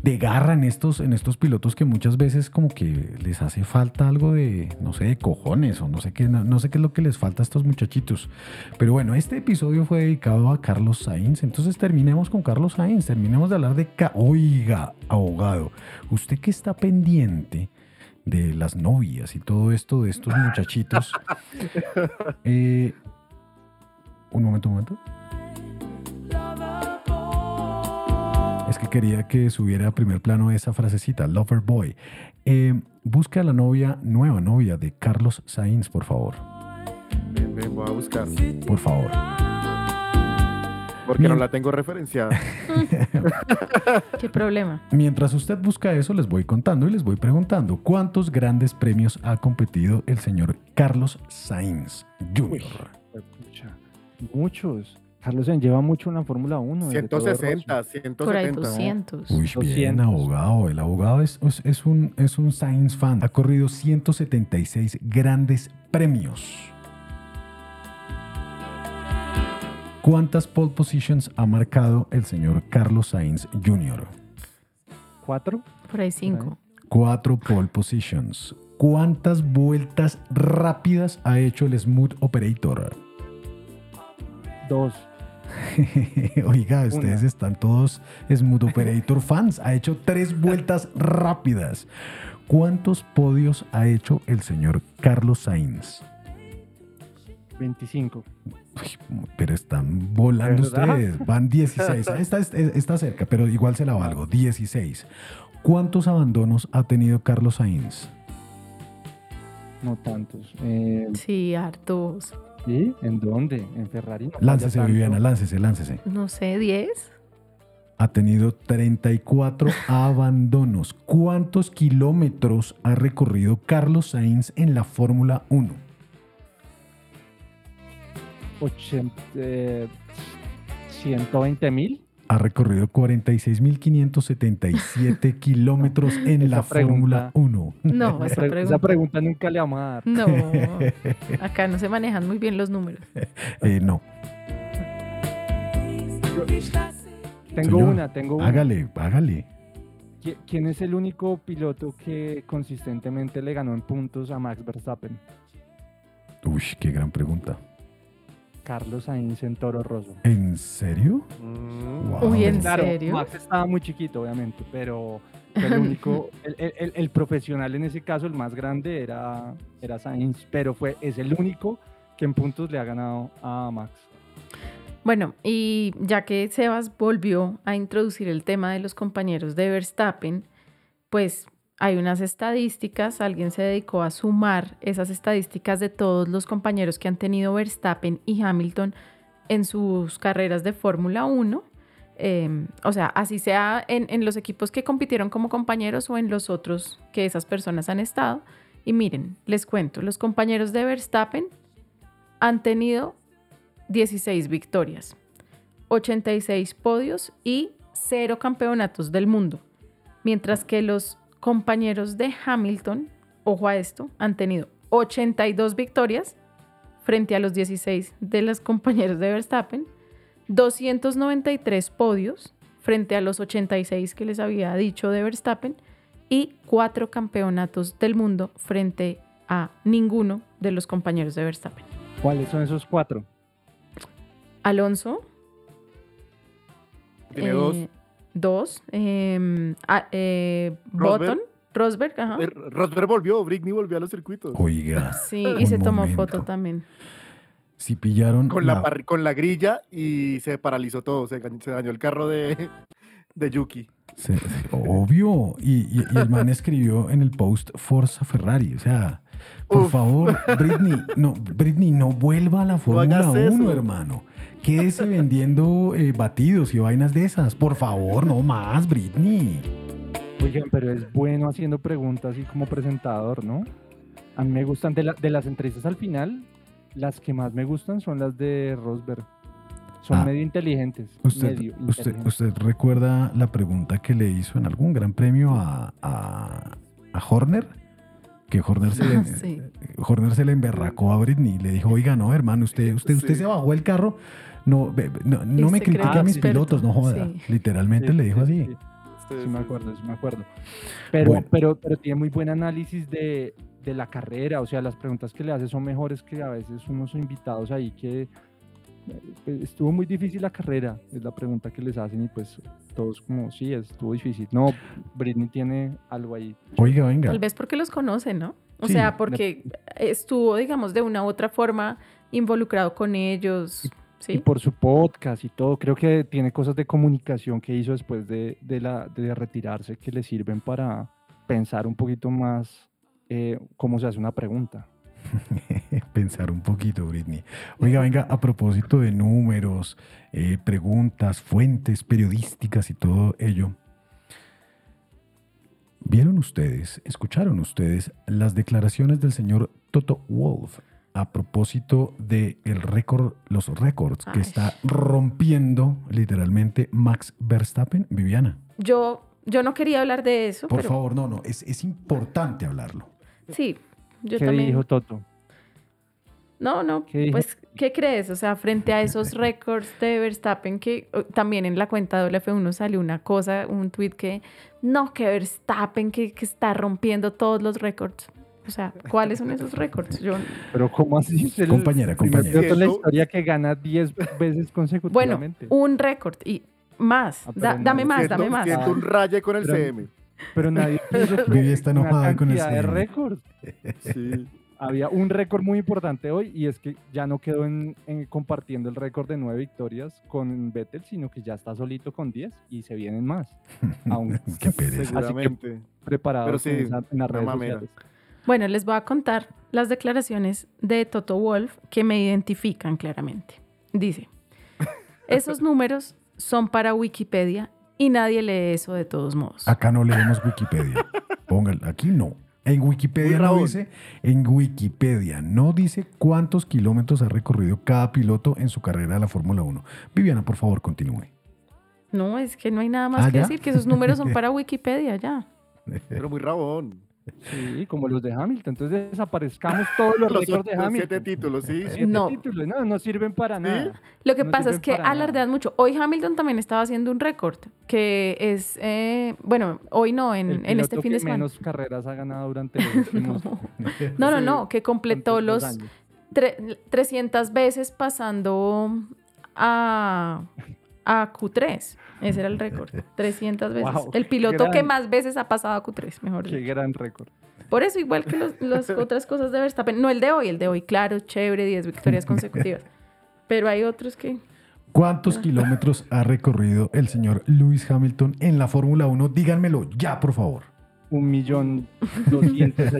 de garra en estos, en estos pilotos que muchas veces como que les hace falta algo de, no sé, de cojones o no sé qué, no, no sé qué es lo que les falta a estos muchachitos. Pero bueno, este episodio fue dedicado a Carlos Sainz, entonces terminemos con Carlos Sainz, terminemos de hablar de... Ca- Oiga, abogado, usted que está pendiente de las novias y todo esto de estos muchachitos. Eh, un momento, un momento. Es que quería que subiera a primer plano esa frasecita, Lover Boy. Eh, busca a la novia, nueva novia de Carlos Sainz, por favor. Ven, ven, voy a buscar. Por favor. Porque no la tengo referenciada. ¿Qué problema? Mientras usted busca eso, les voy contando y les voy preguntando cuántos grandes premios ha competido el señor Carlos Sainz Jr. Muchos. Carlos Sainz lleva mucho en la Fórmula 1. desde todo el 160, Rossi. Por ahí 170. 200. Uy, bien, 200. abogado. El abogado es, es, es un, es un Sainz fan. Ha corrido 176 grandes premios. ¿Cuántas pole positions ha marcado el señor Carlos Sainz Jr.? ¿Cuatro? Por ahí 5. Cuatro pole positions. ¿Cuántas vueltas rápidas ha hecho el Smooth Operator? Dos. Oiga, ustedes están todos Smooth Operator fans. Ha hecho tres vueltas rápidas. ¿Cuántos podios ha hecho el señor Carlos Sainz? 25. Pero están volando ¿Verdad? ustedes. Van 16. Está, está cerca, pero igual se la valgo. 16. ¿Cuántos abandonos ha tenido Carlos Sainz? No tantos. Eh, Sí, hartos. ¿Sí? ¿En dónde? ¿En Ferrari? No Láncese. Viviana, láncese, láncese. No sé, 10. Ha tenido 34 abandonos. ¿Cuántos kilómetros ha recorrido Carlos Sainz en la Fórmula 1? 80, eh, 120 mil. Ha recorrido 46.577 kilómetros en Esa la Fórmula 1. No, esa Pre- pregunta. Esa pregunta nunca le vamos a dar. No. Acá no se manejan muy bien los números. Eh, no. Tengo Señor, una, tengo una. Hágale, hágale. ¿Qui- ¿Quién es el único piloto que consistentemente le ganó en puntos a Max Verstappen? Uy, qué gran pregunta. Carlos Sainz en Toro Rosso. ¿En serio? Mm. Wow. Uy, ¿en Claro, serio? Max estaba muy chiquito, obviamente, pero fue el único, el, el- el- el profesional en ese caso, el más grande, era, era Sainz, pero fue, es el único que en puntos le ha ganado a Max. Bueno, y ya que Sebas volvió a introducir el tema de los compañeros de Verstappen, pues hay unas estadísticas, alguien se dedicó a sumar esas estadísticas de todos los compañeros que han tenido Verstappen y Hamilton en sus carreras de Fórmula 1. Eh, o sea, así sea en, en los equipos que compitieron como compañeros o en los otros que esas personas han estado. Y miren, les cuento, los compañeros de Verstappen han tenido 16 victorias, 86 podios y 0 campeonatos del mundo. Mientras que los compañeros de Hamilton, ojo a esto, han tenido 82 victorias frente a los 16 de los compañeros de Verstappen, 293 podios frente a los 86 que les había dicho de Verstappen y 4 campeonatos del mundo frente a ninguno de los compañeros de Verstappen. ¿Cuáles son esos cuatro? Alonso. Tiene eh, dos. Dos. eh, eh, Rosberg. Button. Rosberg, ajá. Eh, Rosberg volvió, Britney volvió a los circuitos. Oiga. Sí, y se tomó momento. foto también. Si pillaron Con la, la- parri- con la grilla y se paralizó todo, se, dañó el carro de, de Yuki. obvio. Y, y- y el man escribió en el post Forza Ferrari. O sea, por Uf. favor, Britney, no, Britney, no vuelva a la Fórmula hagas 1, eso. hermano. Quédese vendiendo eh, batidos y vainas de esas. Por favor, no más, Britney. Oigan, pero es bueno haciendo preguntas así como presentador, ¿no? A mí me gustan, de, la- de las entrevistas al final, las que más me gustan son las de Rosberg. Son Ah. medio inteligentes. Usted, medio usted, inteligentes. usted recuerda la pregunta que le hizo en algún gran premio a, a, a Horner? Que Horner se, le, Sí. Horner se le emberracó a Britney. Le dijo, oiga, no, hermano, usted, usted, usted se bajó el carro. No, no, no Y me critique a mis experto, pilotos, no joda. sí. Literalmente Sí, le dijo sí, así. sí. Sí, me acuerdo, sí me acuerdo. Pero, Bueno. pero, pero tiene muy buen análisis de, de la carrera, o sea, las preguntas que le hace son mejores que a veces unos invitados ahí que estuvo muy difícil la carrera, es la pregunta que les hacen y pues todos como, sí, estuvo difícil. No, Britney tiene algo ahí. Oiga, venga. Tal vez porque los conoce, ¿no? O Sí, sea, porque estuvo, digamos, de una u otra forma involucrado con ellos. Y ¿Sí? por su podcast y todo, creo que tiene cosas de comunicación que hizo después de, de la, de retirarse que le sirven para pensar un poquito más eh, cómo se hace una pregunta. Pensar un poquito, Britney. Oiga, venga, a propósito de números, eh, preguntas, fuentes periodísticas y todo ello. ¿Vieron ustedes, escucharon ustedes las declaraciones del señor Toto Wolf a propósito de el récord, los récords que está rompiendo literalmente Max Verstappen? Viviana, Yo, yo no quería hablar de eso, por pero favor, no, no, es, es importante hablarlo. sí, yo ¿Qué también. dijo Toto? No, no, pues, ¿qué crees? O sea, frente a esos récords de Verstappen, que también en la cuenta de WF1 salió una cosa, un tweet que, no, que Verstappen, que, que está rompiendo todos los récords. O sea, ¿cuáles son esos récords? Yo, Pero ¿cómo así? Es el Compañera, compañera. en la historia que gana 10 veces bueno, consecutivamente. un récord y más. Ah, Da- dame más, dame más. siento un raye con el Pero- CM. Pero nadie Vivi está una enojada con de récords. Sí. Había un récord muy importante hoy y es que ya no quedó en, en compartiendo el récord de nueve victorias con Vettel, sino que ya está solito con 10 y se vienen más. Aún Qué pereza. Seguramente. preparados Pero sí, en, las redes sociales. Bueno, les voy a contar las declaraciones de Toto Wolf que me identifican claramente. Dice, esos números son para Wikipedia y nadie lee eso de todos modos. Acá no leemos Wikipedia. Póngale, aquí no. En Wikipedia no dice, en Wikipedia no dice cuántos kilómetros ha recorrido cada piloto en su carrera de la Fórmula 1. Viviana, por favor, continúe. No, es que no hay nada más Ah, que ¿ya? decir, que esos números son para Wikipedia ya. Pero muy rabón. Sí, como los de Hamilton. Entonces desaparezcamos todos los, Los récords de otros Hamilton. siete títulos, sí. Siete No. títulos, no, no sirven para nada. Lo que No pasa es que alardean mucho. Hoy Hamilton también estaba haciendo un récord, que es, eh, bueno, hoy no, en, El en este fin de semana. menos carreras ha ganado durante los últimos No, no, no, que completó los años. tre- 300 veces pasando a, a Q3. Ese era el récord, 300 veces. Wow, el qué piloto que más veces ha pasado a Q3, mejor Qué dicho. gran récord. Por eso, igual que los- las otras cosas de Verstappen, no el de hoy, el de hoy, claro, chévere, 10 victorias consecutivas. Pero hay otros que... ¿Cuántos kilómetros ha recorrido el señor Lewis Hamilton en la Fórmula 1? Díganmelo ya, por favor. Un millón doscientos.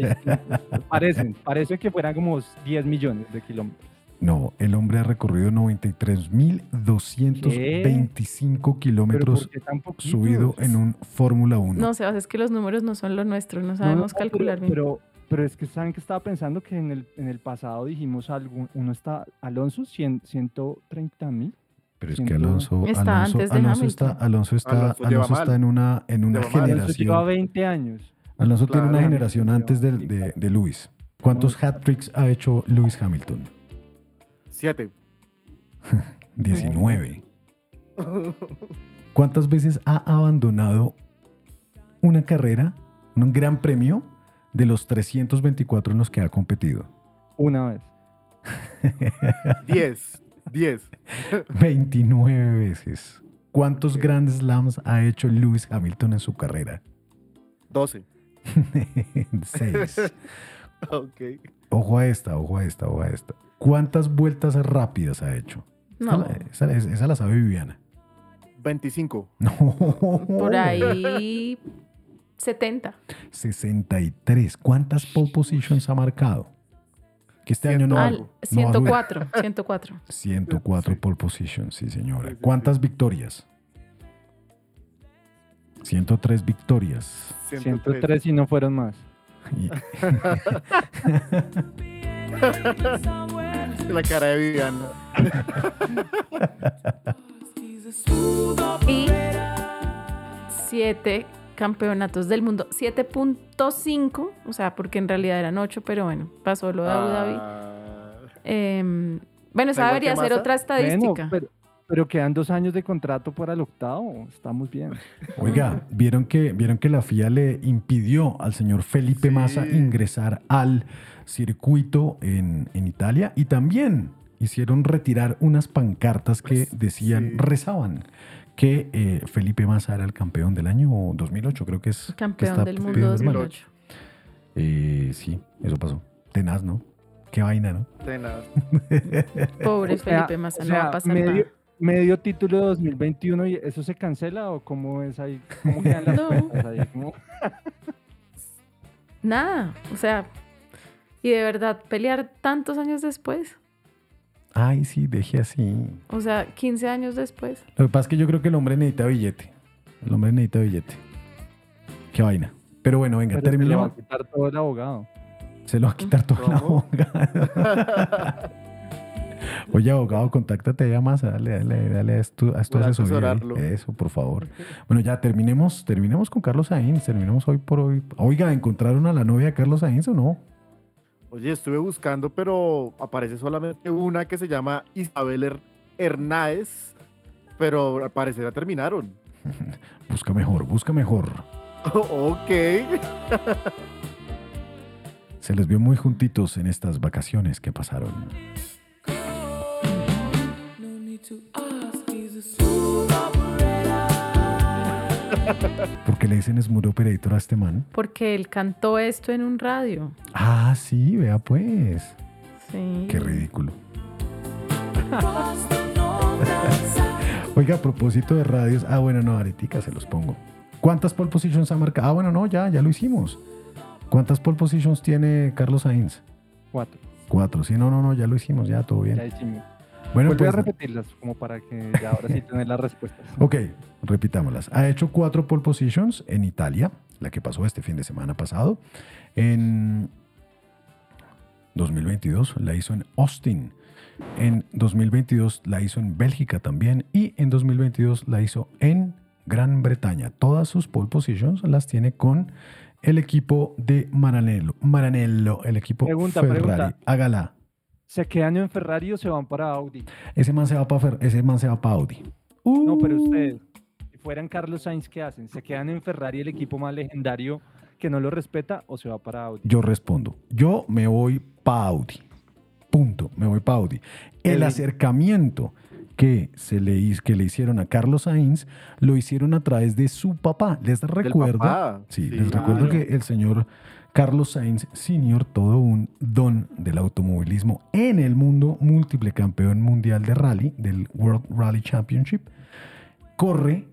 Parecen, parece que fueran como 10 millones de kilómetros. No, el hombre ha recorrido 93.225 kilómetros subido en un Fórmula 1. No, Sebas, es que los números no son los nuestros, no sabemos no, calcular pero, bien. Pero, pero es que saben que estaba pensando que en el, en el pasado dijimos algo, uno está, Alonso, 100, 130 mil. Pero es que Alonso, Está Alonso, antes de Alonso está. Alonso está, Alonso está en una, en una Lleva mal. Alonso generación. lleva 20 años. Alonso tiene una generación antes de, de Lewis. ¿Cuántos hat-tricks ha hecho Lewis Hamilton? Siete. 19. ¿Cuántas veces ha abandonado una carrera, un gran premio, de los 324 en los que ha competido? Una vez. Diez. Diez. 29 veces. ¿Cuántos Grand Slams ha hecho Lewis Hamilton en su carrera? Doce. 6. Ok. Ojo a esta, ojo a esta, ojo a esta. ¿Cuántas vueltas rápidas ha hecho? Esa, No. la, esa- esa la sabe Viviana. Veinticinco. No. Por ahí 70. 63. ¿Cuántas pole positions ha marcado? Que este año no. Al- no va a subir. 104, 104. 104 pole positions, sí, señora. ¿Cuántas victorias? 103 victorias. 103 y no fueron más. La cara de Viviana. Y 7 campeonatos del mundo. 7.5, o sea, porque en realidad eran 8, pero bueno, pasó lo de Abu Dhabi. Ah, Em, bueno, esa debería ser otra estadística. Bueno, pero, pero quedan dos años de contrato para el octavo. Estamos bien. Oiga, ¿vieron que, vieron que la FIA le impidió al señor Felipe Massa ingresar al circuito en, en Italia y también hicieron retirar unas pancartas que decían, rezaban que eh, Felipe Massa era el campeón del año 2008, creo que es. que Campeón está del mundo pidiendo mal. 2008. Eh, sí, eso pasó. Tenaz, ¿no? Qué vaina, ¿no? tenaz. Pobre O sea- Felipe Massa, o no va a pasar medio, nada. medio título de 2021 y eso se cancela o cómo es ahí? ¿Cómo quedan las No. cuentas ahí? ¿Cómo? Nada, o sea, y de verdad, pelear tantos años después, Ay, sí, deje así. o sea, 15 años después. Lo que pasa es que yo creo que el hombre necesita billete. El hombre necesita billete. Qué vaina. Pero bueno, venga, Pero se le va a quitar todo el abogado. Se lo va a quitar todo el abogado. Oye, abogado, contáctate ya más, dale, dale, dale a esto, a esto asesorarlo. Eso, por favor. Bueno, ya terminemos, terminemos con Carlos Sainz, terminemos hoy por hoy. Oiga, ¿encontraron a la novia de Carlos Sainz o no? Oye, estuve buscando, pero aparece solamente una que se llama Isabel Her- Hernáez, pero al parecer ya terminaron. Busca mejor, busca mejor. ok. Se les vio muy juntitos en estas vacaciones que pasaron. ¿Por qué le dicen Smooth Operator a este man? Porque él cantó esto en un radio. Ah, sí, vea pues. Sí. Qué ridículo. Oiga, a propósito de radios. Ah, bueno, no, ahorita se los pongo. ¿Cuántas pole positions ha marcado? Ah, bueno, no, ya, ya lo hicimos. ¿Cuántas pole positions tiene Carlos Sainz? Cuatro. Cuatro. Sí, no, no, no, ya lo hicimos, ya, todo bien. Ya hicimos. Bueno, Vuelve pues, a repetirlas como para que ya ahora sí tener las respuestas. Ok, repitámoslas. Ha hecho cuatro pole positions en Italia, la que pasó este fin de semana pasado. En 2022 la hizo en Austin. En 2022 la hizo en Bélgica también. Y en 2022 la hizo en Gran Bretaña. Todas sus pole positions las tiene con el equipo de Maranello. Maranello, el equipo Pregunta, Ferrari. pregunta. Hágala. ¿Se quedan en Ferrari o se van para Audi? Ese man se va para ese man se va para Audi. No, pero Uh. ustedes, si fueran Carlos Sainz, ¿qué hacen? ¿Se quedan en Ferrari, el equipo más legendario que no lo respeta, o se va para Audi? Yo respondo, yo me voy para Audi. Punto, me voy para Audi. El acercamiento que, se le, que le hicieron a Carlos Sainz lo hicieron a través de su papá. Les recuerdo, papá, sí, sí, les recuerdo que el señor Carlos Sainz Sr., todo un don del automovilismo en el mundo, múltiple campeón mundial de rally, del World Rally Championship, corre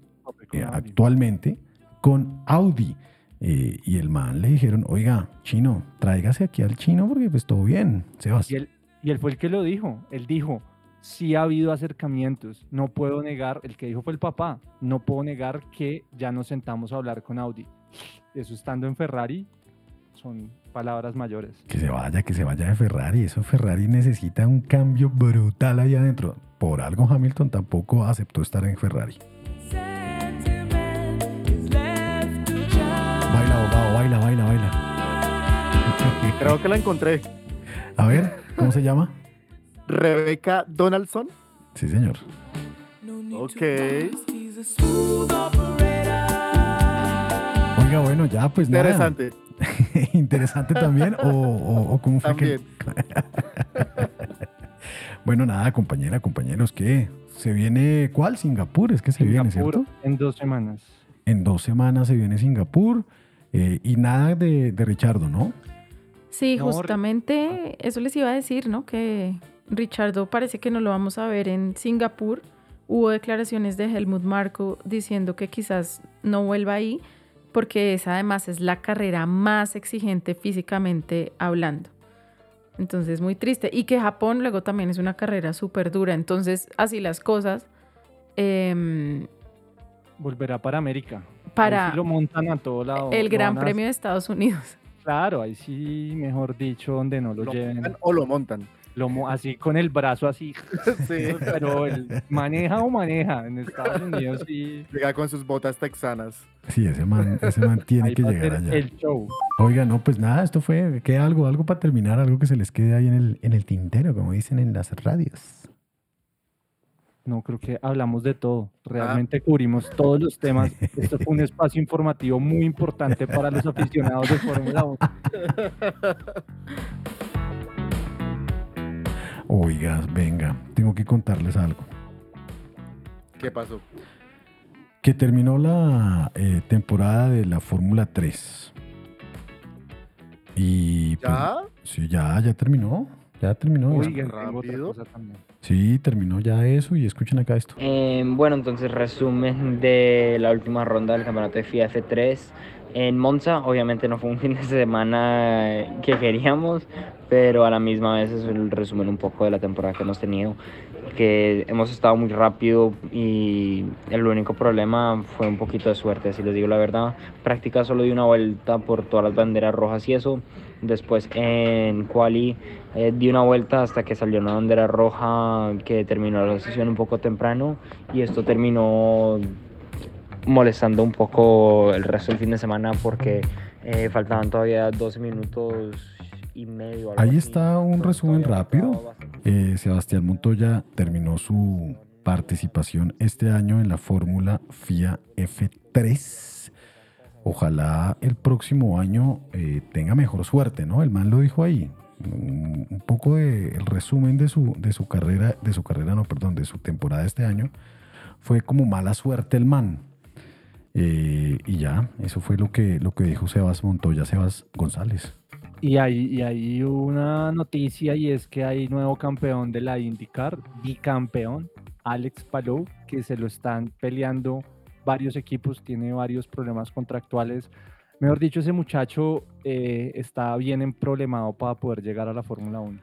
eh, actualmente con Audi. Eh, y el man le dijeron, oiga, chino, tráigase aquí al chino porque pues todo bien, Sebas. Y él, y él fue el que lo dijo. Él dijo, sí ha habido acercamientos. No puedo negar, el que dijo fue el papá, no puedo negar que ya nos sentamos a hablar con Audi. Eso estando en Ferrari son palabras mayores. Que se vaya, que se vaya de Ferrari. Eso Ferrari necesita un cambio brutal ahí adentro. Por algo Hamilton tampoco aceptó estar en Ferrari. Baila, abogado, baila, baila, baila. Creo que la encontré. A ver, ¿cómo se llama? Rebeca Donaldson. Sí, señor. Ok. Oiga, bueno, ya pues nada. Interesante. Interesante también. O, o, o cómo fue que- bueno, nada, compañera, compañeros, ¿qué? ¿Se viene cuál? Singapur, es que se viene, Singapur ¿cierto? en dos semanas. En dos semanas se viene Singapur eh, y nada de, de Richardo, ¿no? Sí, No, justamente eso les iba a decir, ¿no? Que Richardo parece que no lo vamos a ver en Singapur. Hubo declaraciones de Helmut Marko diciendo que quizás no vuelva ahí porque esa además es la carrera más exigente físicamente hablando. Entonces, muy triste. Y que Japón luego también es una carrera súper dura. Entonces, así las cosas. em, Volverá para América. Para Ahí sí lo montan a todo lado. el Gran Premio de Estados Unidos. Claro, ahí sí, mejor dicho, donde no lo, ¿Lo lleven. o lo montan? Lo así con el brazo así. Sí. Pero él maneja o maneja. En Estados Unidos sí. Llega con sus botas texanas. Sí, ese man, ese man tiene Ahí que llegar allá. el show. Oiga, no, pues nada, esto fue, queda algo, algo para terminar, algo que se les quede ahí en el, en el tintero, como dicen en las radios. No, creo que hablamos de todo. Ah. Realmente cubrimos todos los temas. Esto fue un espacio informativo muy importante para los aficionados de Fórmula 1. Oiga, venga, tengo que contarles algo. ¿Qué pasó? Que terminó la eh, temporada de la Fórmula 3. Y pues, ¿Ya? sí, ya, ya terminó. Ya terminó. Oigan, rápido. Sí, terminó ya eso y escuchen acá esto. Eh, bueno, entonces resumen de la última ronda del campeonato de FIA F3 en Monza. Obviamente no fue un fin de semana que queríamos, pero a la misma vez es el resumen un poco de la temporada que hemos tenido. Que hemos estado muy rápido y el único problema fue un poquito de suerte, si les digo la verdad. Práctica solo di una vuelta por todas las banderas rojas y eso. Después en quali eh, di una vuelta hasta que salió una bandera roja que terminó la sesión un poco temprano y esto terminó molestando un poco el resto del fin de semana porque eh, faltaban todavía 12 minutos y medio. Ahí está un resumen rápido. Eh, Sebastián Montoya terminó su participación este año en la Fórmula FIA F3. Ojalá el próximo año eh, tenga mejor suerte, ¿no? El man lo dijo ahí. Un, un poco de el resumen de su, de su carrera, de su carrera, no, perdón, de su temporada este año, fue como mala suerte el man. Eh, y ya, eso fue lo que, lo que dijo Sebas Montoya, Sebas González. Y hay, y hay una noticia y es que hay nuevo campeón de la IndyCar, bicampeón, Alex Palou, que se lo están peleando varios equipos, tiene varios problemas contractuales. Mejor dicho, ese muchacho eh, está bien problemado para poder llegar a la Fórmula 1.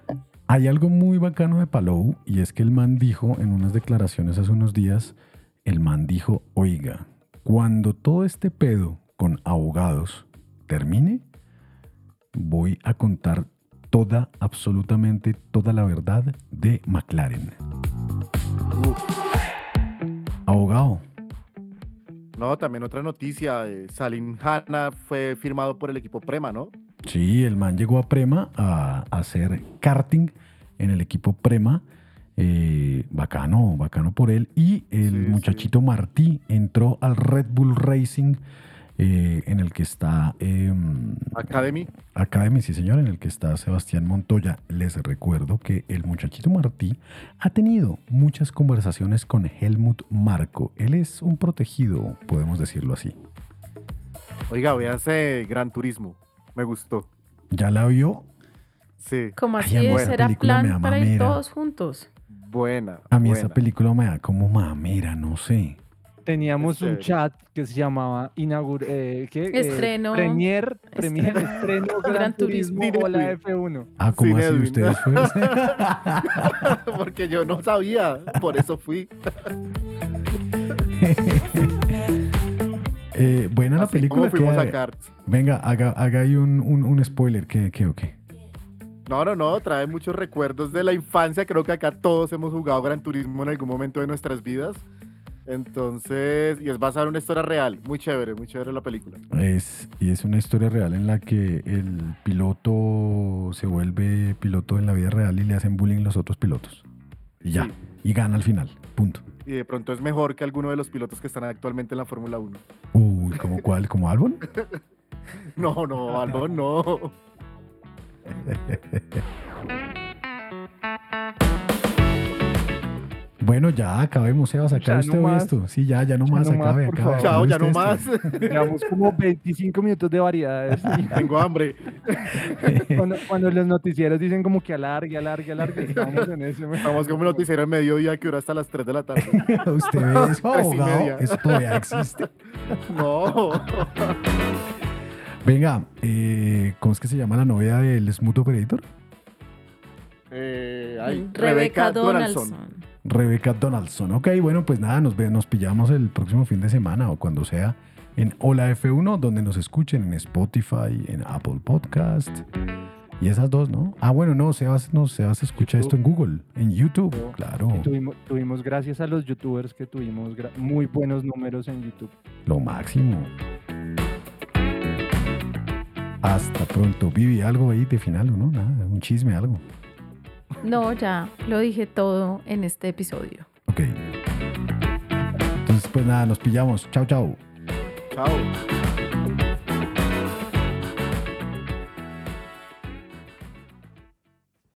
Hay algo muy bacano de Palou y es que el man dijo en unas declaraciones hace unos días, el man dijo, oiga, cuando todo este pedo con abogados termine, voy a contar toda, absolutamente toda la verdad de McLaren. Abogado, No, también otra noticia. eh, Salim Hanna fue firmado por el equipo Prema, ¿no? Sí, el man llegó a Prema a, a hacer karting en el equipo Prema. Eh, bacano, bacano por él. Y el muchachito Martí entró al Red Bull Racing, eh, en el que está em, Academy. Academy, sí señor, en el que está Sebastián Montoya. Les recuerdo que el muchachito Martí ha tenido muchas conversaciones con Helmut Marco. Él es un protegido, podemos decirlo así. Oiga, véase Gran Turismo. Me gustó. ¿Ya la vio? Sí. Como Ay, así a película me plan para ir todos juntos. Buena. A mí buena. esa película me da como mamera, no sé. Teníamos un chat que se llamaba inaugura, eh, ¿qué? Eh, Estreno. Premier, Premier, estreno Gran, Gran Turismo, Turismo. Hola F1. Ah, ¿cómo Sin así Edwin. ustedes fueron? Porque yo no sabía, por eso fui. Eh, buena la película. ¿qué? a. Venga, haga, haga ahí un, un, un spoiler. ¿Qué, qué o qué? No, no, no, trae muchos recuerdos de la infancia. Creo que acá todos hemos jugado Gran Turismo en algún momento de nuestras vidas. Entonces, y es basada en una historia real. Muy chévere, muy chévere la película. Es, y es una historia real en la que el piloto se vuelve piloto en la vida real y le hacen bullying los otros pilotos. Y ya. Sí. Y gana al final. Punto. Y de pronto es mejor que alguno de los pilotos que están actualmente en la Fórmula 1. Uy, ¿como cuál? ¿Como Albon? No, no, Albon, no. Bueno, ya acabemos, Sebas. Ya Acabe usted no hoy más. esto. Sí, ya, ya no Ya más. no más, acabe, por acabe. favor. Chao, ya no usted más. esto. Llevamos como 25 minutos de variedades. Tengo hambre. cuando, cuando los noticieros dicen como que alargue, alargue, alargue, estamos en eso. me- Estamos como noticiero en mediodía que dura hasta las 3 de la tarde. ¿Usted y abogado? Eso todavía existe. No. Venga, eh, ¿cómo es que se llama la novia del Smooth Operator? Eh, ay, Rebeca Donaldson. Donaldson. Rebeca Donaldson. Ok, bueno, pues nada, nos, ve- nos pillamos el próximo fin de semana o cuando sea en Hola F1, donde nos escuchen en Spotify, en Apple Podcast. Y esas dos, ¿no? Ah, bueno, no, Sebas, no, Sebas escucha esto en Google, en YouTube, claro. Tuvimos, tuvimos, gracias a los youtubers que tuvimos muy buenos números en YouTube. Lo máximo. Hasta pronto. Vivi, algo ahí de final o no? Nada, un chisme, algo. No, ya lo dije todo en este episodio. Ok. Entonces, pues nada, nos pillamos. Chao, chao. Chao.